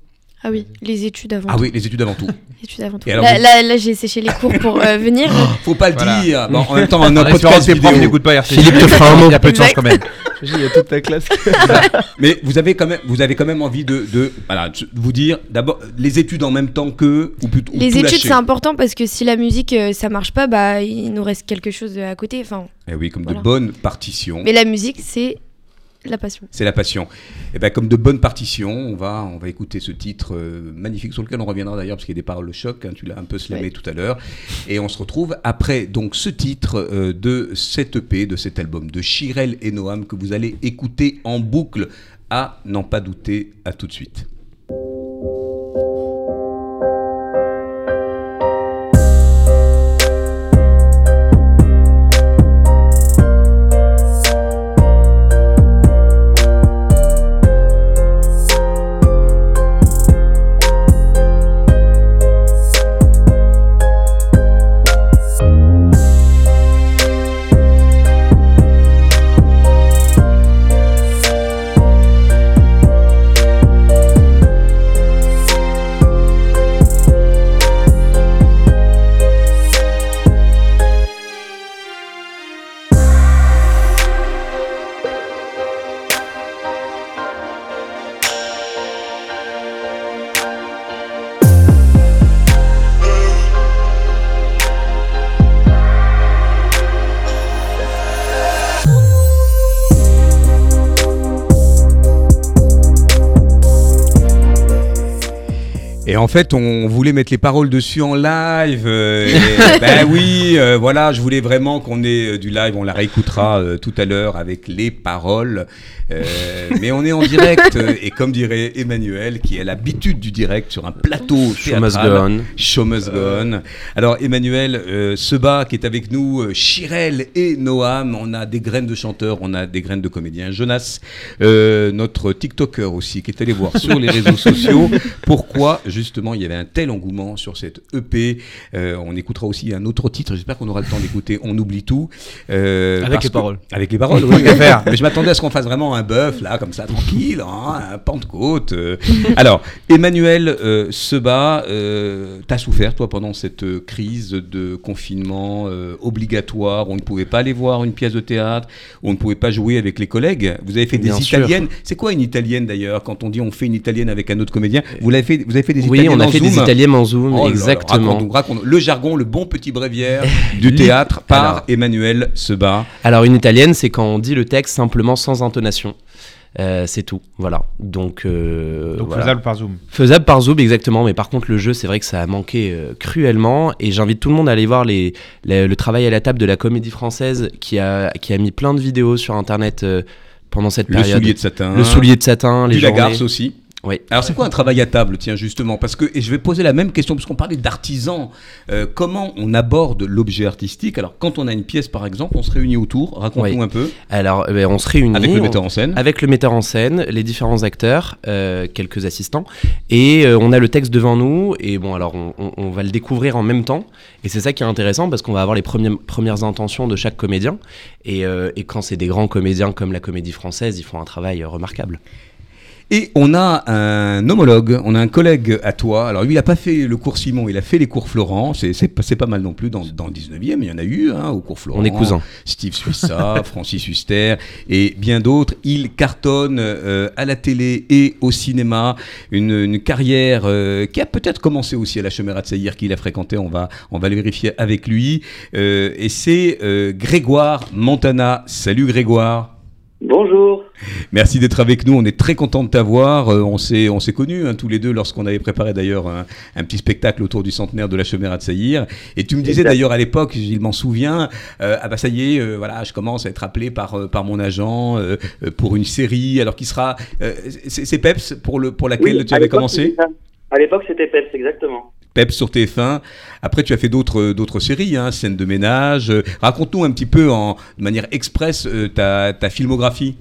Ah oui, les études avant Ah tout. oui, les études avant tout. Études avant tout. Et alors, Là, vous- là, là, j'ai séché les cours pour euh, venir. Faut pas le Voilà. dire. Bon, en même temps, un podcast vidéo. n'écoutent pas RCJ. Philippe te fera un mot. Il y a peu de chance quand même. Il y a toute ta classe. Mais vous avez quand même, vous avez quand même envie de, de voilà, de vous dire d'abord les études en même temps que ou plutôt ou Les tout études, c'est important parce que si la musique, euh, ça marche pas, bah, il nous reste quelque chose à côté. Enfin, Eh oui, comme Voilà. de bonnes partitions. mais la musique, c'est la passion. C'est la passion. Et ben comme de bonnes partitions, on va, on va écouter ce titre euh, magnifique sur lequel on reviendra d'ailleurs parce qu'il y a des paroles de choc. hein, tu l'as un peu slamé Ouais. tout à l'heure. Et on se retrouve après donc ce titre euh, de cette EP, de cet album de Chirel et Noam que vous allez écouter en boucle. À n'en pas douter. À tout de suite. En fait, on voulait mettre les paroles dessus en live. euh, et, ben oui, euh, voilà, je voulais vraiment qu'on ait euh, du live. On la réécoutera euh, tout à l'heure avec les paroles. Mais on est en direct. et comme dirait Emmanuel, qui a l'habitude du direct sur un plateau Show must go on. Show must go on. Alors Emmanuel Seba qui est avec nous, Chirel et Noam, on a des graines de chanteurs, on a des graines de comédiens. Jonas, notre TikToker aussi, qui est allé voir sur les réseaux sociaux pourquoi justement il y avait un tel engouement sur cette EP. Euh, on écoutera aussi un autre titre, j'espère qu'on aura le temps d'écouter On oublie tout. Euh, Avec les que- paroles. Avec les paroles, oui, faire. Mais je m'attendais à ce qu'on fasse vraiment un bœuf, là, comme ça, tranquille, hein, un Pentecôte. euh. Alors, Emmanuel Seba, t'as souffert, toi, pendant cette crise de confinement obligatoire, on ne pouvait pas aller voir une pièce de théâtre, on ne pouvait pas jouer avec les collègues. Vous avez fait des Bien italiennes. C'est quoi une italienne, d'ailleurs, quand on dit on fait une italienne avec un autre comédien? Vous, l'avez fait, vous avez fait des Oui, On a fait des italiennes en Zoom, Oh exactement. raconte-nous. Le jargon, le bon petit bréviaire du théâtre par Alors. Emmanuel Seba. Alors une italienne, c'est quand on dit le texte simplement sans intonation. Euh, c'est tout, voilà. Donc, euh, Donc voilà. faisable par Zoom. Faisable par Zoom, exactement. Mais par contre, le jeu, c'est vrai que ça a manqué euh, cruellement. Et j'invite tout le monde à aller voir les, les- le travail à la table de la Comédie Française, qui a, qui a mis plein de vidéos sur Internet euh, pendant cette Le période. soulier de satin. Le soulier de satin, les journées. Lagarce aussi. Oui. Alors c'est quoi un travail à table, tiens justement? Parce que et je vais poser la même question parce qu'on parlait d'artisans. Euh, comment on aborde l'objet artistique? Alors quand on a une pièce par exemple, on se réunit autour. Raconte-nous Oui. un peu Alors, euh, ben, on se réunit. avec le metteur en scène. Avec le metteur en scène, les différents acteurs, euh, quelques assistants, et euh, on a le texte devant nous, et bon, alors on, on- on va le découvrir en même temps, et c'est ça qui est intéressant parce qu'on va avoir les premières, premières intentions de chaque comédien, et, euh, et quand c'est des grands comédiens comme la comédie française, ils font un travail euh, remarquable. Et on a un homologue, on a un collègue à toi. Alors lui, il n'a pas fait le cours Simon, il a fait les cours Florent. C'est, pas- mal non plus dans, dans le 19e, il y en a eu hein, au cours Florent. On est cousins. Steve Suissa, Francis Huster et bien d'autres. Il cartonne euh, à la télé et au cinéma. Une, une carrière euh, qui a peut-être commencé aussi à la Chemera de Saïr, qu'il a fréquenté. On va, on va le vérifier avec lui. Euh, et c'est Grégoire Montana. Salut Grégoire. Bonjour. Merci d'être avec nous. On est très content de t'avoir. Euh, on s'est, on s'est connus hein, tous les deux lorsqu'on avait préparé d'ailleurs un, un petit spectacle autour du centenaire de la Chemera de Saïr. Et tu me disais d'ailleurs à l'époque, il m'en souviens, euh, ah bah ça y est, euh, voilà, je commence à être appelé par euh, par mon agent euh, euh, pour une série. Alors qui sera, euh, c'est, Peps pour le pour laquelle Oui, tu avais commencé? À l'époque, c'était Peps, exactement. Peps sur TF1. Après, tu as fait d'autres d'autres séries, hein, scènes de ménage. Euh, Raconte-nous un petit peu en de manière express euh, ta ta filmographie.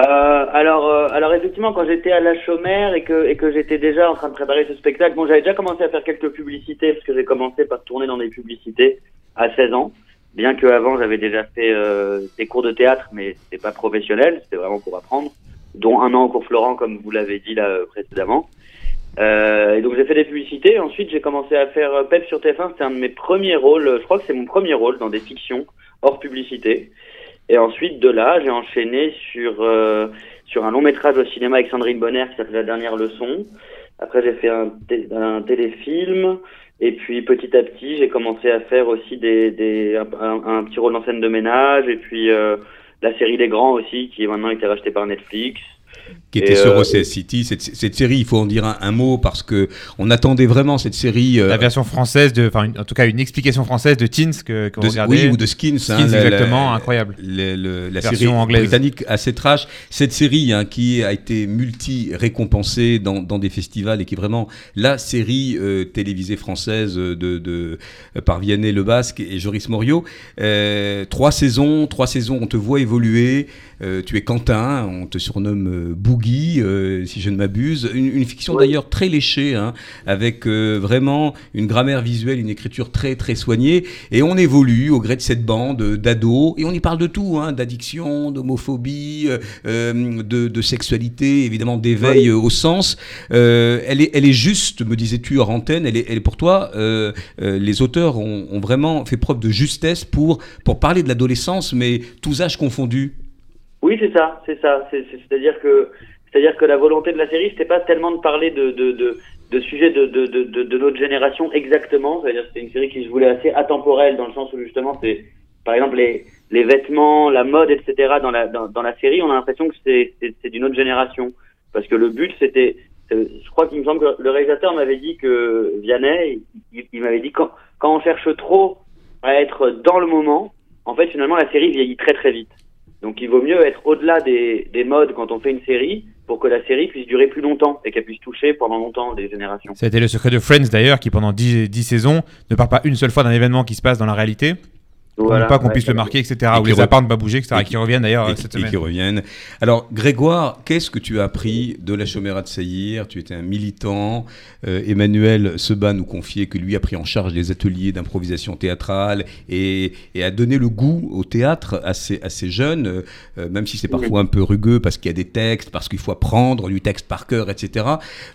Euh, alors, euh, alors effectivement, quand j'étais à la chômère et que, et que j'étais déjà en train de préparer ce spectacle, bon, j'avais déjà commencé à faire quelques publicités parce que j'ai commencé par tourner dans des publicités à 16 ans. Bien que avant, j'avais déjà fait euh, des cours de théâtre, mais c'était pas professionnel, c'était vraiment pour apprendre, dont un an au cours Florent, comme vous l'avez dit là euh, précédemment. Euh, et donc j'ai fait des publicités. Ensuite, j'ai commencé à faire euh, Pep sur TF1. C'était un de mes premiers rôles. Je crois que c'est mon premier rôle dans des fictions hors publicité. Et ensuite, de là, j'ai enchaîné sur euh, sur un long métrage au cinéma avec Sandrine Bonner qui s'appelle La dernière leçon. Après, j'ai fait un, té- un téléfilm. Et puis, petit à petit, j'ai commencé à faire aussi des, des un petit rôle en scène de ménage. Et puis, euh, la série Les Grands aussi, qui est maintenant été rachetée par Netflix. Qui Et, était sur euh, OCS City. Cette, cette série, il faut en dire un, un mot parce que on attendait vraiment cette série. euh, La version française, de, enfin, une- en tout cas une explication française de Teens que, que vous de, regardez. oui, ou de Skins. hein, Skins, la- la- exactement, incroyable. le- le- la Version série anglaise. britannique assez trash. Cette série hein, qui a été multi-récompensée dans, dans des festivals et qui est vraiment la série euh, télévisée française de, de, par Vianney Le Basque et Joris Morio. Euh, trois saisons, trois saisons, on te voit évoluer. Euh, tu es Quentin, on te surnomme Boogie, euh, si je ne m'abuse. Une, une fiction Oui. d'ailleurs très léchée, hein, avec euh, vraiment une grammaire visuelle, une écriture très très soignée. Et on évolue au gré de cette bande euh, d'ados, et on y parle de tout, hein, d'addiction, d'homophobie, de, de sexualité, évidemment d'éveil au sens. Euh, elle, est, elle est juste, me disais-tu hors antenne, elle est, elle est pour toi, euh, euh, les auteurs ont, ont vraiment fait preuve de justesse pour, pour parler de l'adolescence, mais tous âges confondus. Oui, c'est ça, c'est ça. C'est- c'est- C'est-à-dire que, c'est-à-dire que la volonté de la série, c'était pas tellement de parler de de de, de sujets de de, de de notre génération exactement. C'est-à-dire que c'était une série qui se voulait assez atemporelle dans le sens où justement c'est, par exemple les les vêtements, la mode, etc. dans la dans, dans la série, on a l'impression que c'est c'est d'une autre génération parce que le but c'était, c'est- je crois qu'il me semble que le réalisateur m'avait dit que Vianney, il, il m'avait dit quand quand on cherche trop à être dans le moment, en fait finalement la série vieillit très très vite. Donc il vaut mieux être au-delà des, des modes quand on fait une série pour que la série puisse durer plus longtemps et qu'elle puisse toucher pendant longtemps des générations. Ça le secret de Friends d'ailleurs, qui pendant 10, 10 saisons ne parle pas une seule fois d'un événement qui se passe dans la réalité, pour Voilà, ne pas qu'on ouais. puisse le marquer, etc. Et Ou les re- apparts ne pas bouger, etc. et Et qui- qui reviennent d'ailleurs et, cette et semaine. qui reviennent. Alors, Grégoire, qu'est-ce que tu as appris de la Chomera de Saïr? Tu étais un militant. Euh, Emmanuel Seba nous confiait que lui a pris en charge des ateliers d'improvisation théâtrale et, et a donné le goût au théâtre à ces, à ces jeunes, euh, même si c'est parfois un peu rugueux parce qu'il y a des textes, parce qu'il faut apprendre du texte par cœur, etc.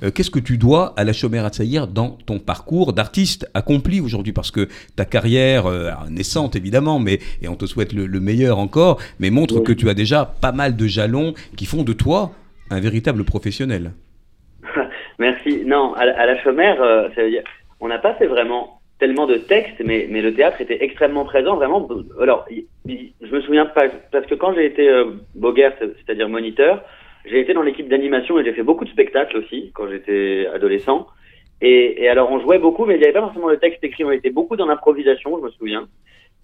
Euh, qu'est-ce que tu dois à la Chomera de Saïr dans ton parcours d'artiste accompli aujourd'hui? Parce que ta carrière, naissante évidemment, mais et on te souhaite le, le meilleur encore, mais montre Oui. que tu as déjà pas mal de jalons qui font de toi un véritable professionnel. Merci. Non, à, la- à la chômère, euh, ça veut dire, on n'a pas fait vraiment tellement de textes, mais, mais le théâtre était extrêmement présent, vraiment. Alors, je me souviens pas, parce que quand j'ai été euh, c'est-à-dire moniteur, j'ai été dans l'équipe d'animation et j'ai fait beaucoup de spectacles aussi quand j'étais adolescent. Et, et alors, on jouait beaucoup, mais il n'y avait pas forcément le texte écrit. On était beaucoup dans l'improvisation, je me souviens.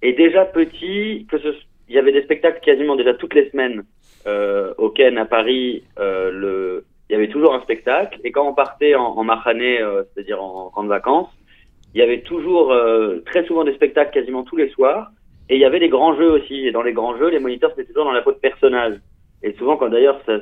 Et déjà petit, que ce, il y avait des spectacles quasiment déjà toutes les semaines euh, au Ken à Paris. euh, le, il y avait toujours un spectacle. Et quand on partait en, en euh, c'est-à-dire en camp vacances, il y avait toujours euh, très souvent des spectacles quasiment tous les soirs. Et il y avait des grands jeux aussi. Et dans les grands jeux, les moniteurs c'était toujours dans la peau de personnage. Et souvent, quand d'ailleurs, ça-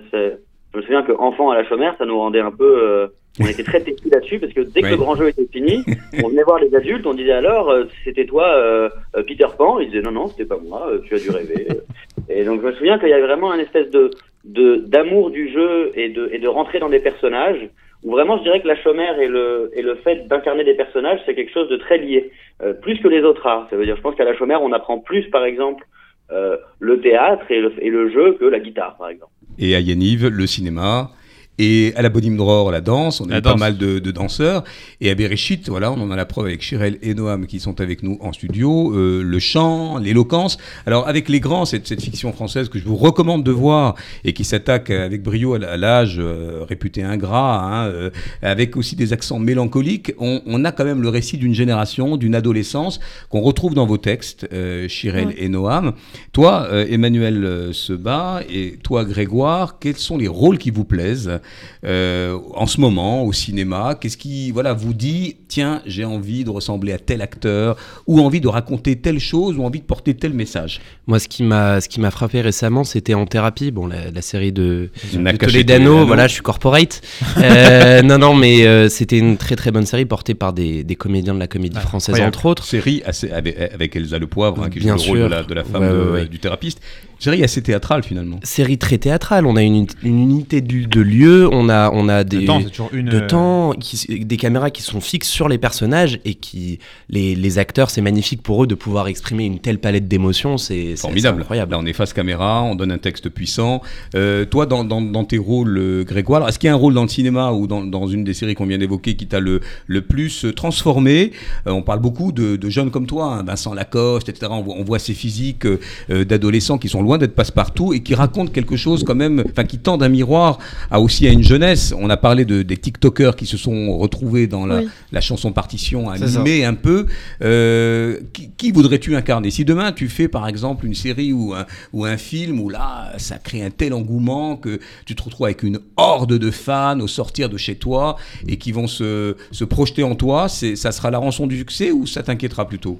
je me souviens que enfant à la chômère, ça nous rendait un peu. euh, on était très têtus là-dessus parce que dès que Oui. le grand jeu était fini, on venait voir les adultes, on disait alors, euh, c'était toi, euh, euh, Peter Pan? Ils disaient non, non, c'était pas moi, euh, tu as dû rêver. et donc, je me souviens qu'il y avait vraiment un espèce de de- d'amour du jeu et de, et de rentrer dans des personnages où vraiment je dirais que la chômère et le, et le fait d'incarner des personnages c'est quelque chose de très lié euh, plus que les autres arts ça veut dire je pense qu'à la chômère on apprend plus par exemple euh, le théâtre et le, et le jeu que la guitare par exemple Et à Yaniv, le cinéma. Et à la Bodim Dror, la danse, on a pas mal de, de danseurs. Et à Bereshit, voilà, on en a la preuve avec Chirel et Noam qui sont avec nous en studio. Euh, le chant, l'éloquence. Alors avec les grands, cette, cette fiction française que je vous recommande de voir et qui s'attaque avec brio à l'âge euh, réputé ingrat, hein, euh, avec aussi des accents mélancoliques, on, on a quand même le récit d'une génération, d'une adolescence qu'on retrouve dans vos textes, euh, Chirel Oui. et Noam. Toi, euh, Emmanuel euh, Seba, et toi, Grégoire, quels sont les rôles qui vous plaisent? Euh, en ce moment au cinéma Qu'est-ce qui voilà, vous dit, tiens, j'ai envie de ressembler à tel acteur, ou envie de raconter telle chose, ou envie de porter tel message? Moi, ce qui m'a, ce qui m'a frappé récemment, c'était En Thérapie, bon, la, la série de, de Toledano. Voilà, je suis corporate. Euh, non, non, mais euh, c'était une très très bonne série portée par des, des comédiens de la comédie Ah, française, entre autres. Série assez, avec, avec Elsa Le Poivre, hein, qui joue Bien le rôle de la, de la femme Ouais, de- ouais, ouais. du thérapeute. Série assez théâtrale finalement. Série très théâtrale. On a une, une unité de, de lieu, on a, on a des De temps, c'est toujours une. de euh, temps, qui- des caméras qui sont fixes sur les personnages et qui les, les acteurs, c'est magnifique pour eux de pouvoir exprimer une telle palette d'émotions. C'est Formidable. incroyable. Là, on est face caméra, on donne un texte puissant. Euh, toi, dans, dans- dans tes rôles, euh, Grégoire, est-ce qu'il y a un rôle dans le cinéma ou dans, dans une des séries qu'on vient d'évoquer qui t'a le, le plus transformé? Euh, On parle beaucoup de, de jeunes comme toi, hein, Vincent Lacoste, etc. On voit, on voit ces physiques euh, d'adolescents qui sont loin d'être passe-partout et qui racontent quelque chose quand même, enfin qui tendent un miroir à aussi à une jeunesse. On a parlé de, des TikTokers qui se sont retrouvés dans la, Oui. la chanson partition, ça. animée un peu. Euh, qui, qui voudrais-tu incarner? Si demain tu fais par exemple une série ou un, ou un film où là ça crée un tel engouement que tu te retrouves avec une horde de fans au sortir de chez toi et qui vont se, se projeter en toi, ça sera la rançon du succès ou ça t'inquiétera plutôt?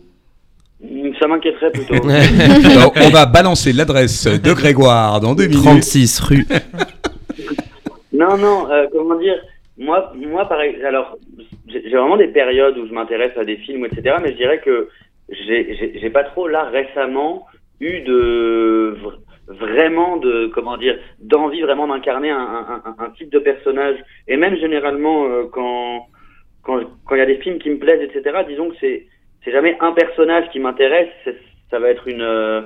Ça m'inquiéterait plutôt Alors, On va balancer l'adresse de Grégoire dans deux minutes. 36 rue. Non, non, euh, comment dire Moi, moi, pareil. Alors, j'ai vraiment des périodes où je m'intéresse à des films, etc. Mais je dirais que j'ai- pas trop là récemment eu de vr- vraiment de comment dire d'envie vraiment d'incarner un, un, un- un type de personnage. Et même généralement euh, quand quand quand il y a des films qui me plaisent, etc. Disons que c'est c'est jamais un personnage qui m'intéresse. Ça va être une euh,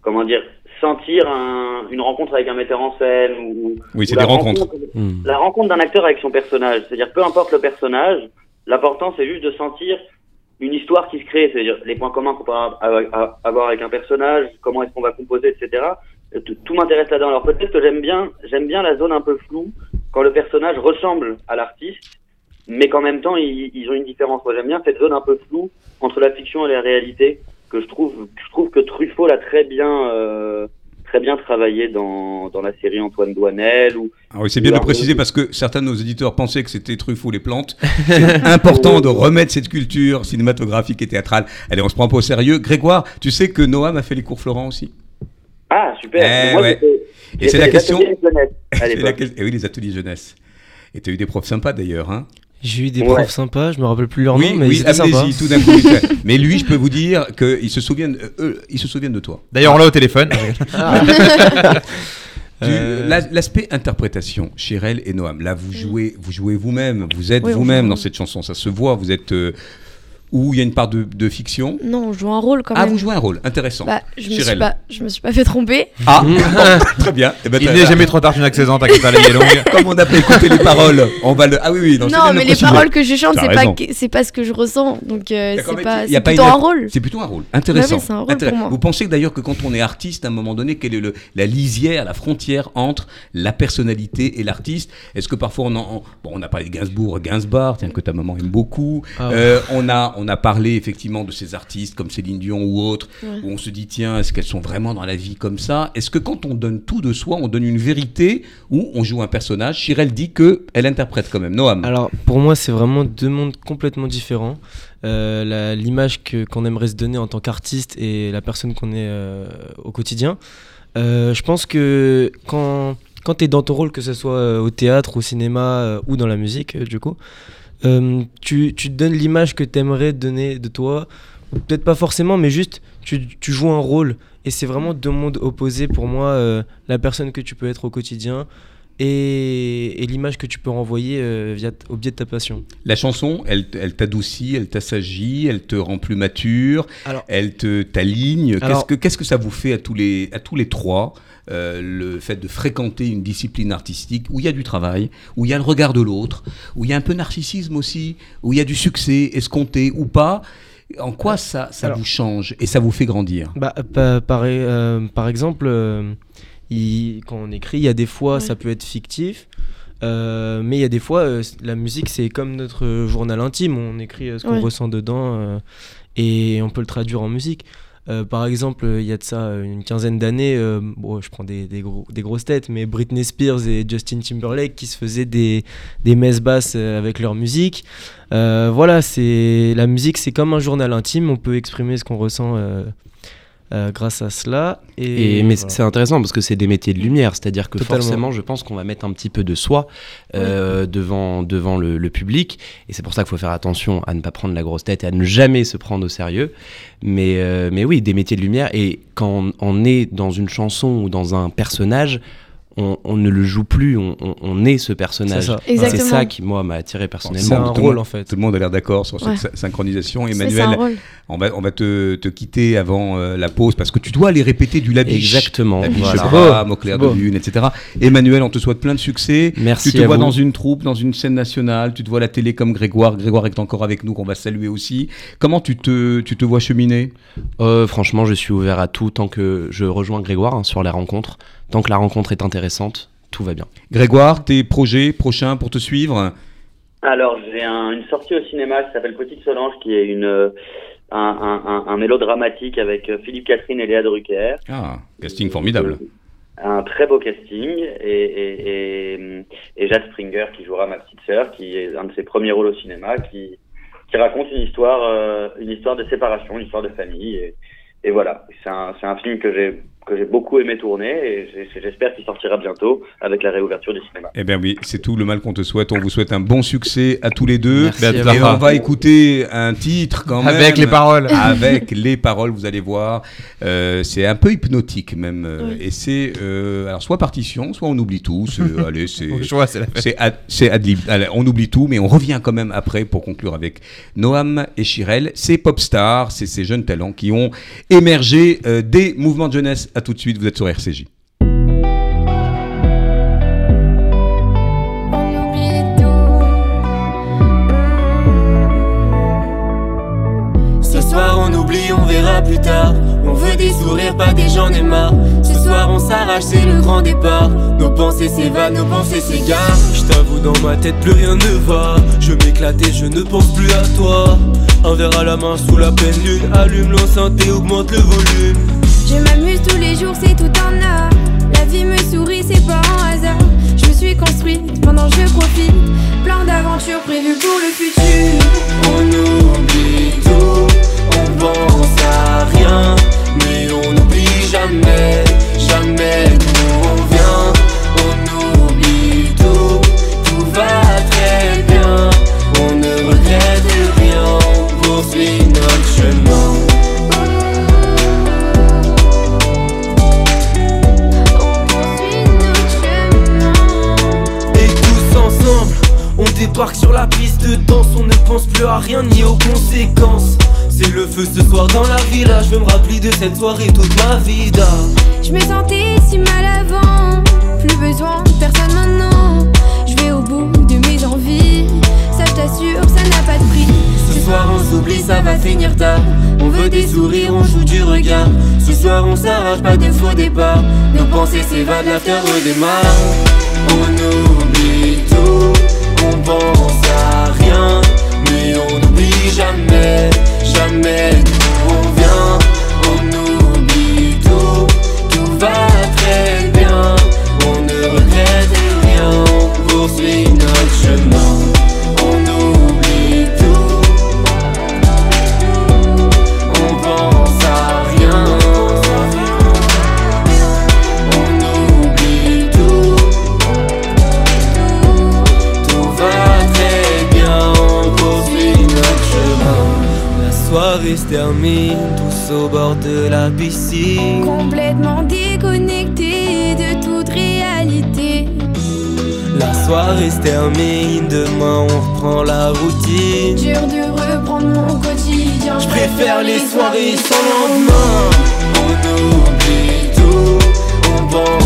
comment dire sentir un- une rencontre avec un metteur en scène ou Oui, c'est des rencontres. Hmm. la rencontre d'un acteur avec son personnage. C'est-à-dire, peu importe le personnage, l'important, c'est juste de sentir une histoire qui se crée. C'est-à-dire, les points communs qu'on peut avoir avoir avec un personnage, comment est-ce qu'on va composer, etc. Euh, Tout, tout m'intéresse là-dedans. Alors, peut-être que j'aime bien, j'aime bien la zone un peu floue, quand le personnage ressemble à l'artiste, mais qu'en même temps, ils, ils ont une différence. Moi, j'aime bien cette zone un peu floue entre la fiction et la réalité, que je trouve, je trouve que Truffaut l'a très bien, euh, très bien travaillé dans, dans la série Antoine Douanel ou Ah oui, c'est bien de Alors, préciser parce que certains de nos éditeurs pensaient que c'était Truffaut les plantes. C'est important de remettre cette culture cinématographique et théâtrale. Allez, on se prend pas au sérieux. Grégoire, tu sais que Noam a fait les cours Florent aussi? Ah, super. Eh Moi, ouais. j'étais- Et c'est la question. ateliers jeunesse à que- eh oui, les ateliers jeunesse. Et tu as eu des profs sympas d'ailleurs. Hein? J'ai eu des Ouais. profs sympas, je me rappelle plus leur oui, nom, mais oui, ils étaient sympas. amnésie, tout d'un coup. il fait- Mais lui, je peux vous dire qu'ils se souviennent, euh, eux, ils se souviennent de toi. D'ailleurs, on l'a au téléphone. Tu- Euh, la- L'aspect interprétation, Chirel et Noam, là vous jouez, vous jouez vous-même, vous êtes Oui, vous-même dans cette chanson, ça se voit, vous êtes, euh, Ou il y a une part de, de fiction Non, on joue un rôle quand Ah, même. vous jouez un rôle, intéressant. Bah, je me, suis Chirel. pas, je me suis pas fait tromper. Ah, bon, très bien. Eh ben, Il n'est jamais trop tard, tu n'as que 16 ans, t'inquiète pas, la vie est longue. Comme on n'a pas écouté les paroles, on va le. Ah oui, oui, non, non, mais le les paroles que je chante, c'est pas, c'est pas ce que je ressens. Donc, euh, c'est pas, il y a c'est pas plutôt une- un rôle. C'est plutôt un rôle intéressant. Ouais, ouais, c'est un rôle Intéressant. pour moi. Vous pensez que d'ailleurs que quand on est artiste, à un moment donné, quelle est le, la lisière, la frontière entre la personnalité et l'artiste? Est-ce que parfois on, en, bon, on a parlé de Gainsbourg, Gainsbourg, tiens que ta maman aime beaucoup. Ah. Euh, on a on a parlé effectivement de ces artistes comme Céline Dion ou autres, Ouais. où on se dit tiens, est-ce qu'elles sont vraiment dans la vie comme ça? Est-ce que quand on donne tout de soi, on donne une vérité ou on joue un personnage? Chirel dit que elle interprète quand même. Noam. Alors pour moi c'est vraiment deux mondes complètement différents. Euh, L'image que- qu'on aimerait se donner en tant qu'artiste et la personne qu'on est euh, au quotidien. Euh, je pense que quand, quand tu es dans ton rôle, que ce soit au théâtre, au cinéma euh, ou dans la musique euh, du coup, euh, tu, tu te donnes l'image que tu aimerais donner de toi. Peut-être pas forcément, mais juste tu, tu joues un rôle. Et c'est vraiment deux mondes opposés pour moi. euh, la personne que tu peux être au quotidien et, et l'image que tu peux renvoyer euh, via, au biais de ta passion. La chanson, elle, elle t'adoucit, elle t'assagit, elle te rend plus mature, Alors- elle te t'aligne. Qu'est-ce que qu'est-ce que ça vous fait à tous les à tous les trois? Euh, le fait de fréquenter une discipline artistique où il y a du travail, où il y a le regard de l'autre, où il y a un peu narcissisme aussi, où il y a du succès escompté ou pas. En quoi ça ça Alors- vous change et ça vous fait grandir? Bah, pa- par, euh, par exemple, euh, il- quand on écrit, il y a des fois, ça peut être fictif. euh, mais il y a des fois, euh, la musique, c'est comme notre journal intime. On écrit euh, ce qu'on Ouais. ressent dedans euh, et on peut le traduire en musique. Euh, par exemple, euh, il y a de ça euh, une quinzaine d'années, bon, je prends des, des, gros- des grosses têtes, mais Britney Spears et Justin Timberlake qui se faisaient des, des messes basses avec leur musique. Voilà, c'est la musique, c'est comme un journal intime. On peut exprimer ce qu'on ressent euh, grâce à cela. Et, Et, mais voilà. c'est intéressant parce que c'est des métiers de lumière, c'est-à-dire que Totalement. forcément, je pense qu'on va mettre un petit peu de soi euh, devant, devant le, le public. Et c'est pour ça qu'il faut faire attention à ne pas prendre la grosse tête et à ne jamais se prendre au sérieux. Mais, euh, mais oui, des métiers de lumière. Et quand on, on est dans une chanson ou dans un personnage, on, on ne le joue plus, on, on- on est ce personnage. C'est ça. C'est ça qui, moi, m'a attiré C'est personnellement. un Tout le rôle monde- en fait. Tout le monde a l'air d'accord sur cette Ouais. synchronisation. C'est c'est un Emmanuel, rôle. on va, on va te, te quitter avant euh, la pause parce que tu dois aller répéter du labiche. Exactement. La biche voilà. au clair de lune, etc. Emmanuel, on te souhaite plein de succès. Merci Tu te à vois vous. dans une troupe, dans une scène nationale, tu te vois à la télé comme Grégoire. Grégoire est encore avec nous, qu'on va saluer aussi. Comment tu te, tu te vois cheminer? Euh, franchement, je suis ouvert à tout tant que je rejoins Grégoire hein, sur les rencontres. Tant que la rencontre est intéressante, tout va bien. Grégoire, tes projets prochains pour te suivre Alors, j'ai un- une sortie au cinéma qui s'appelle Petite Solange, qui est une, euh, un, un, un, un mélodramatique avec euh, Philippe Catherine et Léa Drucker. Ah, casting formidable. Un très beau casting. Et, et, et, et Jade Springer, qui jouera ma petite sœur, qui est un de ses premiers rôles au cinéma, qui, qui raconte une histoire, euh, une histoire de séparation, une histoire de famille. Et, et voilà, c'est un, c'est un film que j'ai que j'ai beaucoup aimé tourner et j'espère qu'il sortira bientôt avec la réouverture du cinéma. Eh bien oui, c'est tout le mal qu'on te souhaite. On vous souhaite un bon succès à tous les deux. Merci à Et on va écouter un titre quand même. Avec les paroles. Avec les paroles, vous allez voir. Euh, c'est un peu hypnotique même. Oui. Et c'est euh, alors soit partition, soit on oublie tout. Allez, c'est c'est la fête. c'est ad, on oublie tout, mais on revient quand même après pour conclure avec Noam et Chirel. Ces pop stars, c'est ces jeunes talents qui ont émergé euh, des mouvements de jeunesse. À tout de suite, vous êtes sur RCJ. On oublie tout. Ce soir on oublie, on verra plus tard. On veut des sourires, pas des gens ai marre. Ce soir on s'arrache, c'est le grand départ. Nos pensées s'évadent, nos pensées s'égarent. Je t'avoue, dans ma tête, plus rien ne va. Je m'éclate et je ne pense plus à toi. Un verre à la main sous la pleine lune. Allume l'enceinte et augmente le volume. Je m'amuse tous les jours, c'est tout un art. La vie me sourit, c'est pas un hasard. Je me suis construite pendant que je profite. Plein d'aventures prévues pour le futur. On oublie tout, on pense à rien. Mais on n'oublie jamais, jamais sur la piste de danse, on ne pense plus à rien ni aux conséquences. C'est le feu ce soir dans la villa, je veux me rappeler de cette soirée toute ma vida. Je me sentais si mal avant, plus besoin de personne maintenant. Je vais au bout de mes envies, ça je t'assure, ça n'a pas de prix. Ce soir on s'oublie, ça va finir tard. On veut des sourires, on joue du regard. Ce soir on s'arrache pas de faux départ. Nos pensées s'évadent, la terre redémarre. On oublie pense à rien. Mais on n'oublie jamais, jamais tous au bord de la piscine. Complètement déconnecté de toute réalité. La soirée se termine, demain on reprend la routine. Dur de reprendre mon quotidien. Je préfère les soirées sans lendemain. On oublie tout, on pense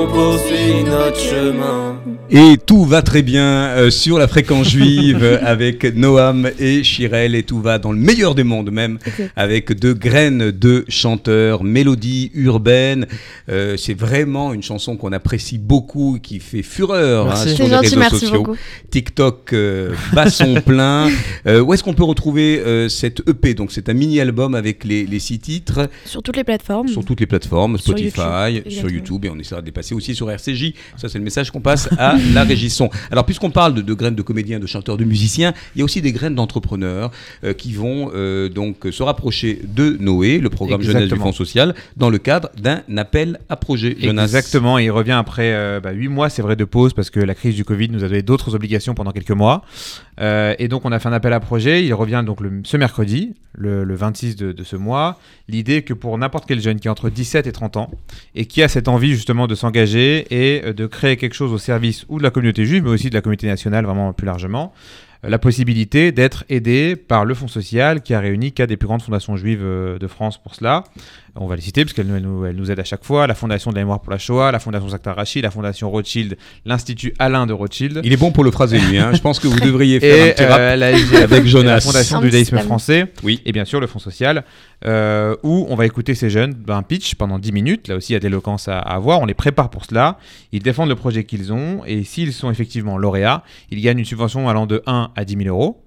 on poursuit notre chemin. Et tout va très bien euh, sur la fréquence juive avec Noam et Chirel et tout va dans le meilleur des mondes même avec de graines de chanteurs, mélodies urbaines. Euh, c'est vraiment une chanson qu'on apprécie beaucoup, qui fait fureur hein, sur les gentil, réseaux merci sociaux. beaucoup. TikTok euh, bat son plein. Euh, où est-ce qu'on peut retrouver euh, cette EP Donc c'est un mini-album avec les, les six titres Sur toutes les plateformes. sur toutes les plateformes, Sur Spotify, YouTube, sur. YouTube, et on essaiera de les passer aussi sur RCJ. Ça, c'est le message qu'on passe à la régisson. Alors, puisqu'on parle de, de graines de comédiens, de chanteurs, de musiciens, il y a aussi des graines d'entrepreneurs euh, qui vont euh, donc se rapprocher de Noé, le programme jeunesse du. Fonds social, dans le cadre d'un appel à projet. Jonas. Exactement, et il revient après euh, bah, 8 mois, c'est vrai, de pause parce que la crise du Covid nous a donné d'autres obligations pendant quelques mois. Euh, et donc on a fait un appel à projet, il revient donc ce mercredi, le, le 26 de, de ce mois. L'idée est que pour n'importe quel jeune qui a entre 17 et 30 ans et qui a cette envie justement de s'engager et euh, de créer quelque chose au service ou de la communauté juive, mais aussi de la communauté nationale vraiment plus largement, euh, la possibilité d'être aidé par le Fonds social qui a réuni quatre des plus grandes fondations juives de France pour cela. On va les citer parce qu'elles nous, elles nous, aident à chaque fois. La Fondation de la mémoire pour la Shoah, la Fondation Zaktar Rachi, la Fondation Rothschild, l'Institut Alain de Rothschild. Il est bon pour le phraser, lui. hein. Je pense que vous devriez faire un Et petit rap. euh, la, avec Jonas. la Fondation Un du judaïsme français. Oui. Et bien sûr le Fonds social, euh, où on va écouter ces jeunes d'un pitch pendant 10 minutes. Là aussi, il y a d'éloquence à, à avoir. On les prépare pour cela. Ils défendent le projet qu'ils ont. Et s'ils sont effectivement lauréats, ils gagnent une subvention allant de 1 à 10 000 euros.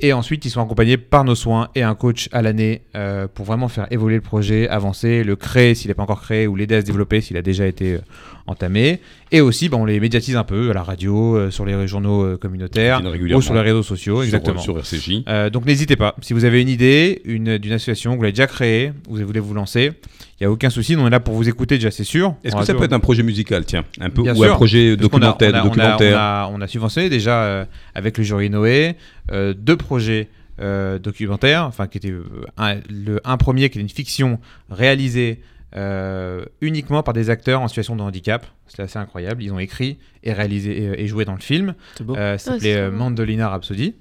Et ensuite, ils sont accompagnés par nos soins et un coach à l'année euh, pour vraiment faire évoluer le projet, avancer, le créer s'il n'est pas encore créé ou l'aider à se développer s'il a déjà été euh, entamé. Et aussi, bah, on les médiatise un peu à la radio, euh, sur les journaux communautaires ou sur les réseaux sociaux. Sur- exactement. Sur, RCJ. Donc n'hésitez pas. Si vous avez une idée une- d'une association que vous avez déjà créée, vous voulez vous lancer, il n'y a aucun souci. Nous, on est là pour vous écouter déjà, c'est sûr. Est-ce que ça peut être un projet musical, tiens, un peu, Bien ou un projet documentaire, on a, on a- documentaire on a, on a subventionné déjà avec le jury Noé euh, deux projets euh, documentaires, enfin qui étaient euh, un, le, un premier qui est une fiction réalisée euh, uniquement par des acteurs en situation de handicap. C'était assez incroyable. Ils ont écrit et réalisé et, et joué dans le film. C'est beau. Euh, ça s'appelait c'est beau. Mandolina Rhapsody.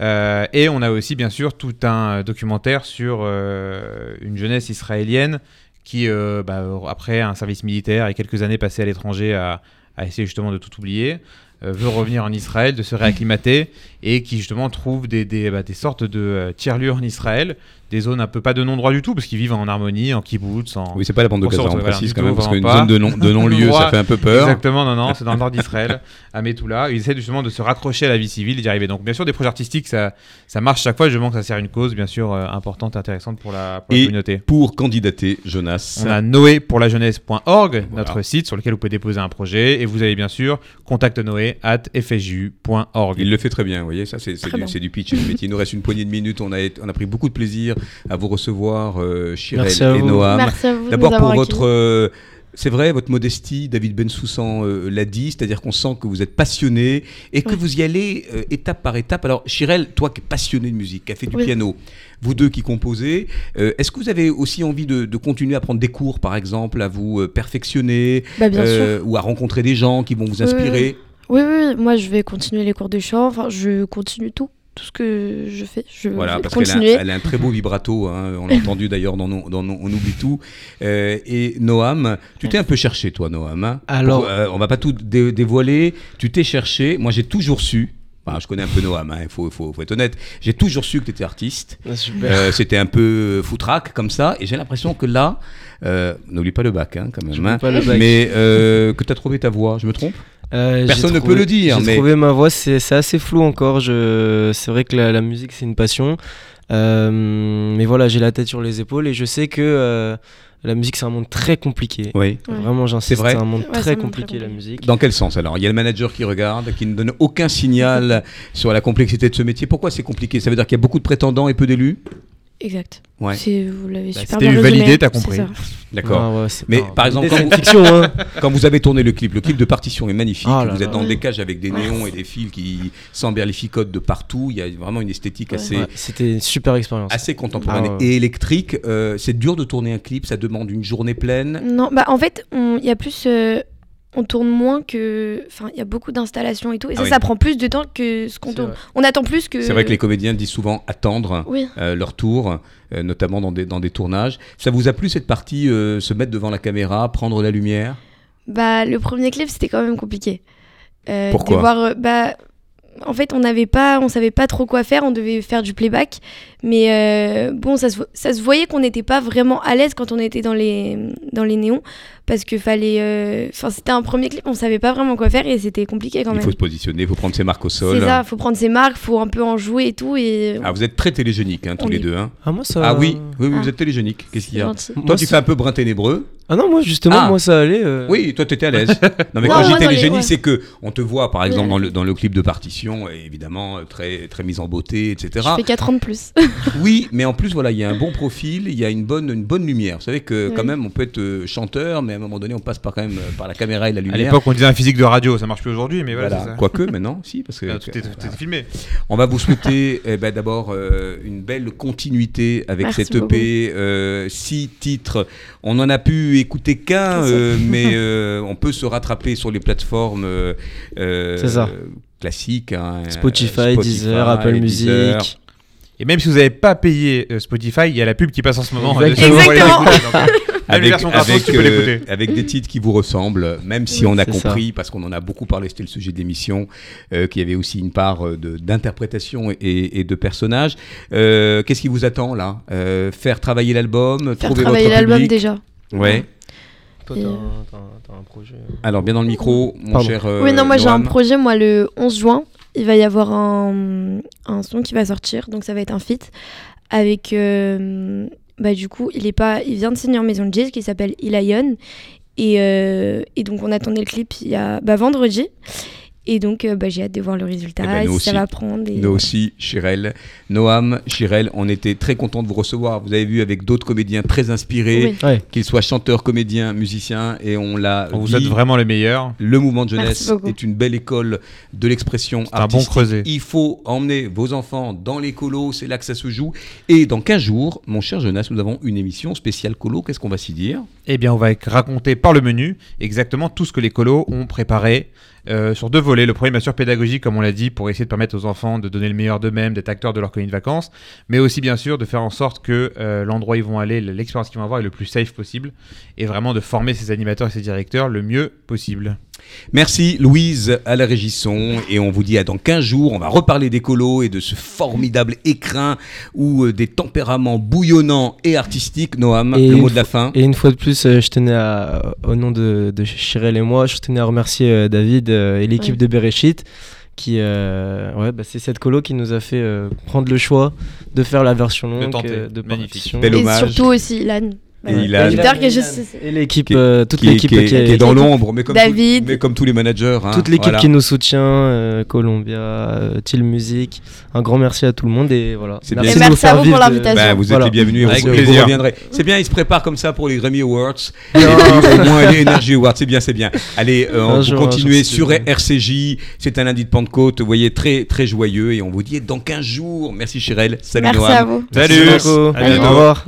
Euh, et on a aussi bien sûr tout un documentaire sur euh, une jeunesse israélienne qui, euh, bah, après un service militaire et quelques années passées à l'étranger à essayer justement de tout oublier, euh, veut revenir en Israël, de se réacclimater et qui justement trouve des, des, bah, sortes de euh, tiers-lieux en Israël, des zones un peu pas de non-droit du tout parce qu'ils vivent en harmonie, en kibbutz, en, Oui, c'est pas la bande de Gaza, on précise quand même, parce qu'une zone de non- de non-lieu, ça fait un peu peur. Exactement, non, non, c'est dans le nord d'Israël, à Metula. Ils essaient justement de se raccrocher à la vie civile et d'y arriver. Donc, bien sûr, des projets artistiques, ça, ça marche chaque fois. Je pense que ça sert une cause, bien sûr, euh, importante intéressante pour la, pour la Et communauté. pour candidater, Jonas. On a noépourlajeunesse.org, Voilà. notre site sur lequel vous pouvez déposer un projet. Et vous avez bien sûr contact Noé at fju.org. Il le fait très bien, vous voyez, ça c'est du, c'est du pitch. Mais il nous reste une poignée de minutes, on a, on a pris beaucoup de plaisir à vous recevoir, euh, Chirel Merci à et vous. Noam. Merci à vous D'abord pour votre... euh, c'est vrai, votre modestie, David Bensoussan euh, l'a dit, c'est-à-dire qu'on sent que vous êtes passionné et que vous y allez euh, étape par étape. Alors, Chirel, toi qui es passionné de musique, qui a fait du Oui. piano, vous deux qui composez, euh, est-ce que vous avez aussi envie de, de continuer à prendre des cours, par exemple, à vous euh, perfectionner Bah, bien euh, ou à rencontrer des gens qui vont vous inspirer? Oui, oui, oui, moi je vais continuer les cours de chant, enfin je continue tout, tout ce que je fais, je Voilà, vais parce qu'elle a, continuer. elle a un très beau vibrato, hein, on l'a entendu d'ailleurs dans, nos- dans nos- On oublie tout. Euh, et Noam, tu t'es un peu cherché toi Noam. hein? Alors- Pour, euh, on va pas tout dé- dévoiler, tu t'es cherché, moi j'ai toujours su, enfin, je connais un peu Noam, il faut, faut, faut être honnête, j'ai toujours su que tu étais artiste. Ah, super. Euh, C'était un peu foutraque comme ça, et j'ai l'impression que là, euh, n'oublie pas le bac hein, quand même, hein, pas le bac. mais euh, que tu as trouvé ta voix, je me trompe? Euh, Personne ne trouvé- peut le dire, J'ai mais- trouvé ma voix, c'est assez flou encore. Je... C'est vrai que la, la musique, c'est une passion. Euh, mais voilà, j'ai la tête sur les épaules et je sais que euh, la musique, c'est un monde très compliqué. Oui. Ouais. Vraiment, j'insiste, C'est un monde Ouais, très un monde très compliqué, la musique. Dans quel sens alors? Il y a le manager qui regarde, qui ne donne aucun signal sur la complexité de ce métier. Pourquoi c'est compliqué? Ça veut dire qu'il y a beaucoup de prétendants et peu d'élus? Exact. Ouais. C'est- Vous l'avez Bah, super bien eu validé, t'as compris. D'accord. Ah ouais, Mais pas- par exemple, c'est quand une vous- fiction, hein. Quand vous avez tourné le clip, le clip de partition est magnifique. Ah là vous êtes là. dans des cages avec des néons et des fils qui s'emberlificotent de partout. Il y a vraiment une esthétique Ouais. assez, Ouais, C'était une super expérience. assez contemporaine Ah ouais. et électrique. Euh, c'est dur de tourner un clip, ça demande une journée pleine. Non, bah en fait, il y a plus. euh, on tourne moins que. Enfin, il y a beaucoup d'installations et tout. Et Ah ça, oui. ça prend plus de temps que ce qu'on tourne. vrai. On attend plus que. C'est vrai que les comédiens disent souvent attendre Oui. euh, leur tour, euh, notamment dans des, dans des tournages. Ça vous a plu cette partie, euh, se mettre devant la caméra, prendre la lumière? Bah, le premier clip, c'était quand même compliqué. Pourquoi? bah, en fait, on n'avait pas, on savait pas trop quoi faire. On devait faire du playback, mais euh, bon, ça se, ça se voyait qu'on n'était pas vraiment à l'aise quand on était dans les, dans les néons, parce que fallait, euh, enfin, c'était un premier clip, on savait pas vraiment quoi faire et c'était compliqué quand Il même. faut se positionner, il faut prendre ses marques au sol. C'est ça, faut prendre ses marques, faut un peu en jouer et tout et. Ah, vous êtes très télégéniques, hein, tous On les est- deux. hein. Ah, moi, ça. Ah oui, oui, oui, vous Ah. êtes télégéniques. Qu'est-ce qu'il y a gentil. Toi, Moi, tu fais un peu brin ténébreux. Ah non, moi, justement, Ah. moi, ça allait. euh. Oui, toi, tu étais à l'aise. Non, mais Non, quand les- télégénie, ouais. c'est que on te voit, par exemple, Ouais. dans, le, dans le clip de partition, et évidemment, euh, très, très mise en beauté, etc. Je fais 4 ans de plus. Oui, mais en plus, voilà, il y a un bon profil, il y a une bonne, une bonne lumière. Vous savez que, quand même, on peut être chanteur, mais à un moment donné, on passe par, quand même, euh, par la caméra et la À lumière. l'époque, on disait un physique de radio, ça marche plus aujourd'hui, mais voilà. Voilà. Quoique, maintenant, si, parce que. Ah, tout est, tout est filmé. On va vous souhaiter eh ben, d'abord euh, une belle continuité avec Merci cette EP. euh, six titres. On n'en a pu écouter qu'un, euh, mais euh, on peut se rattraper sur les plateformes euh, euh, C'est ça. classiques. hein, Spotify, Deezer, Apple Deezer. Music. Et même si vous n'avez pas payé euh, Spotify, il y a la pub qui passe en ce moment. Exactement. Pourrez Exactement. euh, Avec, euh, des titres qui vous ressemblent, même si Oui, on a ça. compris, parce qu'on en a beaucoup parlé, c'était le sujet de l'émission, euh, qu'il y avait aussi une part euh, de- d'interprétation et, et de personnages. Euh, Qu'est-ce qui vous attend là? Euh, Faire travailler l'album, Faire trouver travailler votre l'album public déjà. Ouais. Toi, t'as euh, un- projet. euh. Alors bien dans le micro, mon Pardon. cher. euh, oui, non, moi j'ai un projet, moi le 11 juin, il va y avoir un, son qui va sortir, donc ça va être un feat avec. euh, bah, du coup, il, est pas, il vient de signer en maison de jazz qui s'appelle Elion. Et, euh, et donc on attendait le clip il y a bah, vendredi. Et donc euh, bah, j'ai hâte de voir le résultat, si nous ça va prendre. Et... Nous aussi, Chirel. Noam, Chirel, on était très content de vous recevoir. Vous avez vu avec d'autres comédiens très inspirés, Oui. Ouais. qu'ils soient chanteurs, comédiens, musiciens, et on l'a vous dit, souhaite vraiment les meilleurs. Le mouvement de jeunesse est une belle école de l'expression C'est un bon artistique. creuset. Il faut emmener vos enfants dans les colos, c'est là que ça se joue. Et dans 15 jours, mon cher Jonas, nous avons une émission spéciale colo. Qu'est-ce qu'on va s'y dire? Eh bien, on va raconter par le menu exactement tout ce que les colos ont préparé euh, sur deux volets. Le premier, bien sûr, pédagogique, comme on l'a dit, pour essayer de permettre aux enfants de donner le meilleur d'eux-mêmes, d'être acteurs de leur colonie de vacances, mais aussi, bien sûr, de faire en sorte que euh, l'endroit où ils vont aller, l'expérience qu'ils vont avoir est le plus safe possible, et vraiment de former ces animateurs et ces directeurs le mieux possible. Merci Louise à la régisson et on vous dit à dans 15 jours. On va reparler des colos et de ce formidable écrin ou euh, des tempéraments bouillonnants et artistiques. Noam, Et le mot de la fin. Et une fois de plus, je tenais à, au nom de, de Chirel et moi, je tenais à remercier David et l'équipe Oui. de Bereshit. Qui, euh, ouais, bah, c'est cette colo qui nous a fait euh, prendre le choix de faire la version longue tenter. euh, de Magnifique. partition. Bel Et hommage. surtout aussi Ilan. Et ouais. Sais- Et l'équipe, Qui est- euh, toute l'équipe qui est, qui est- qui est dans l'ombre, mais comme, David. tout- mais comme tous les managers. hein, toute l'équipe voilà. qui nous soutient, euh, Columbia, euh, Till Music. Un grand merci à tout le monde et voilà. C'est Merci bien. Et merci à vous pour de- l'invitation. Bah, vous êtes Voilà. les bienvenus, Avec vous, vous plaisir. reviendrez. C'est bien, ils se préparent comme ça pour les Grammy Awards. Et puis, au moins les Energy Awards, c'est bien, c'est bien. Allez, euh, vous jour, jour, sur. RCJ. C'est un lundi de Pentecôte, vous voyez, très, très joyeux. Et on vous dit dans 15 jours. Merci Chirel. Salut Merci Noam. à vous. Salut. Au revoir.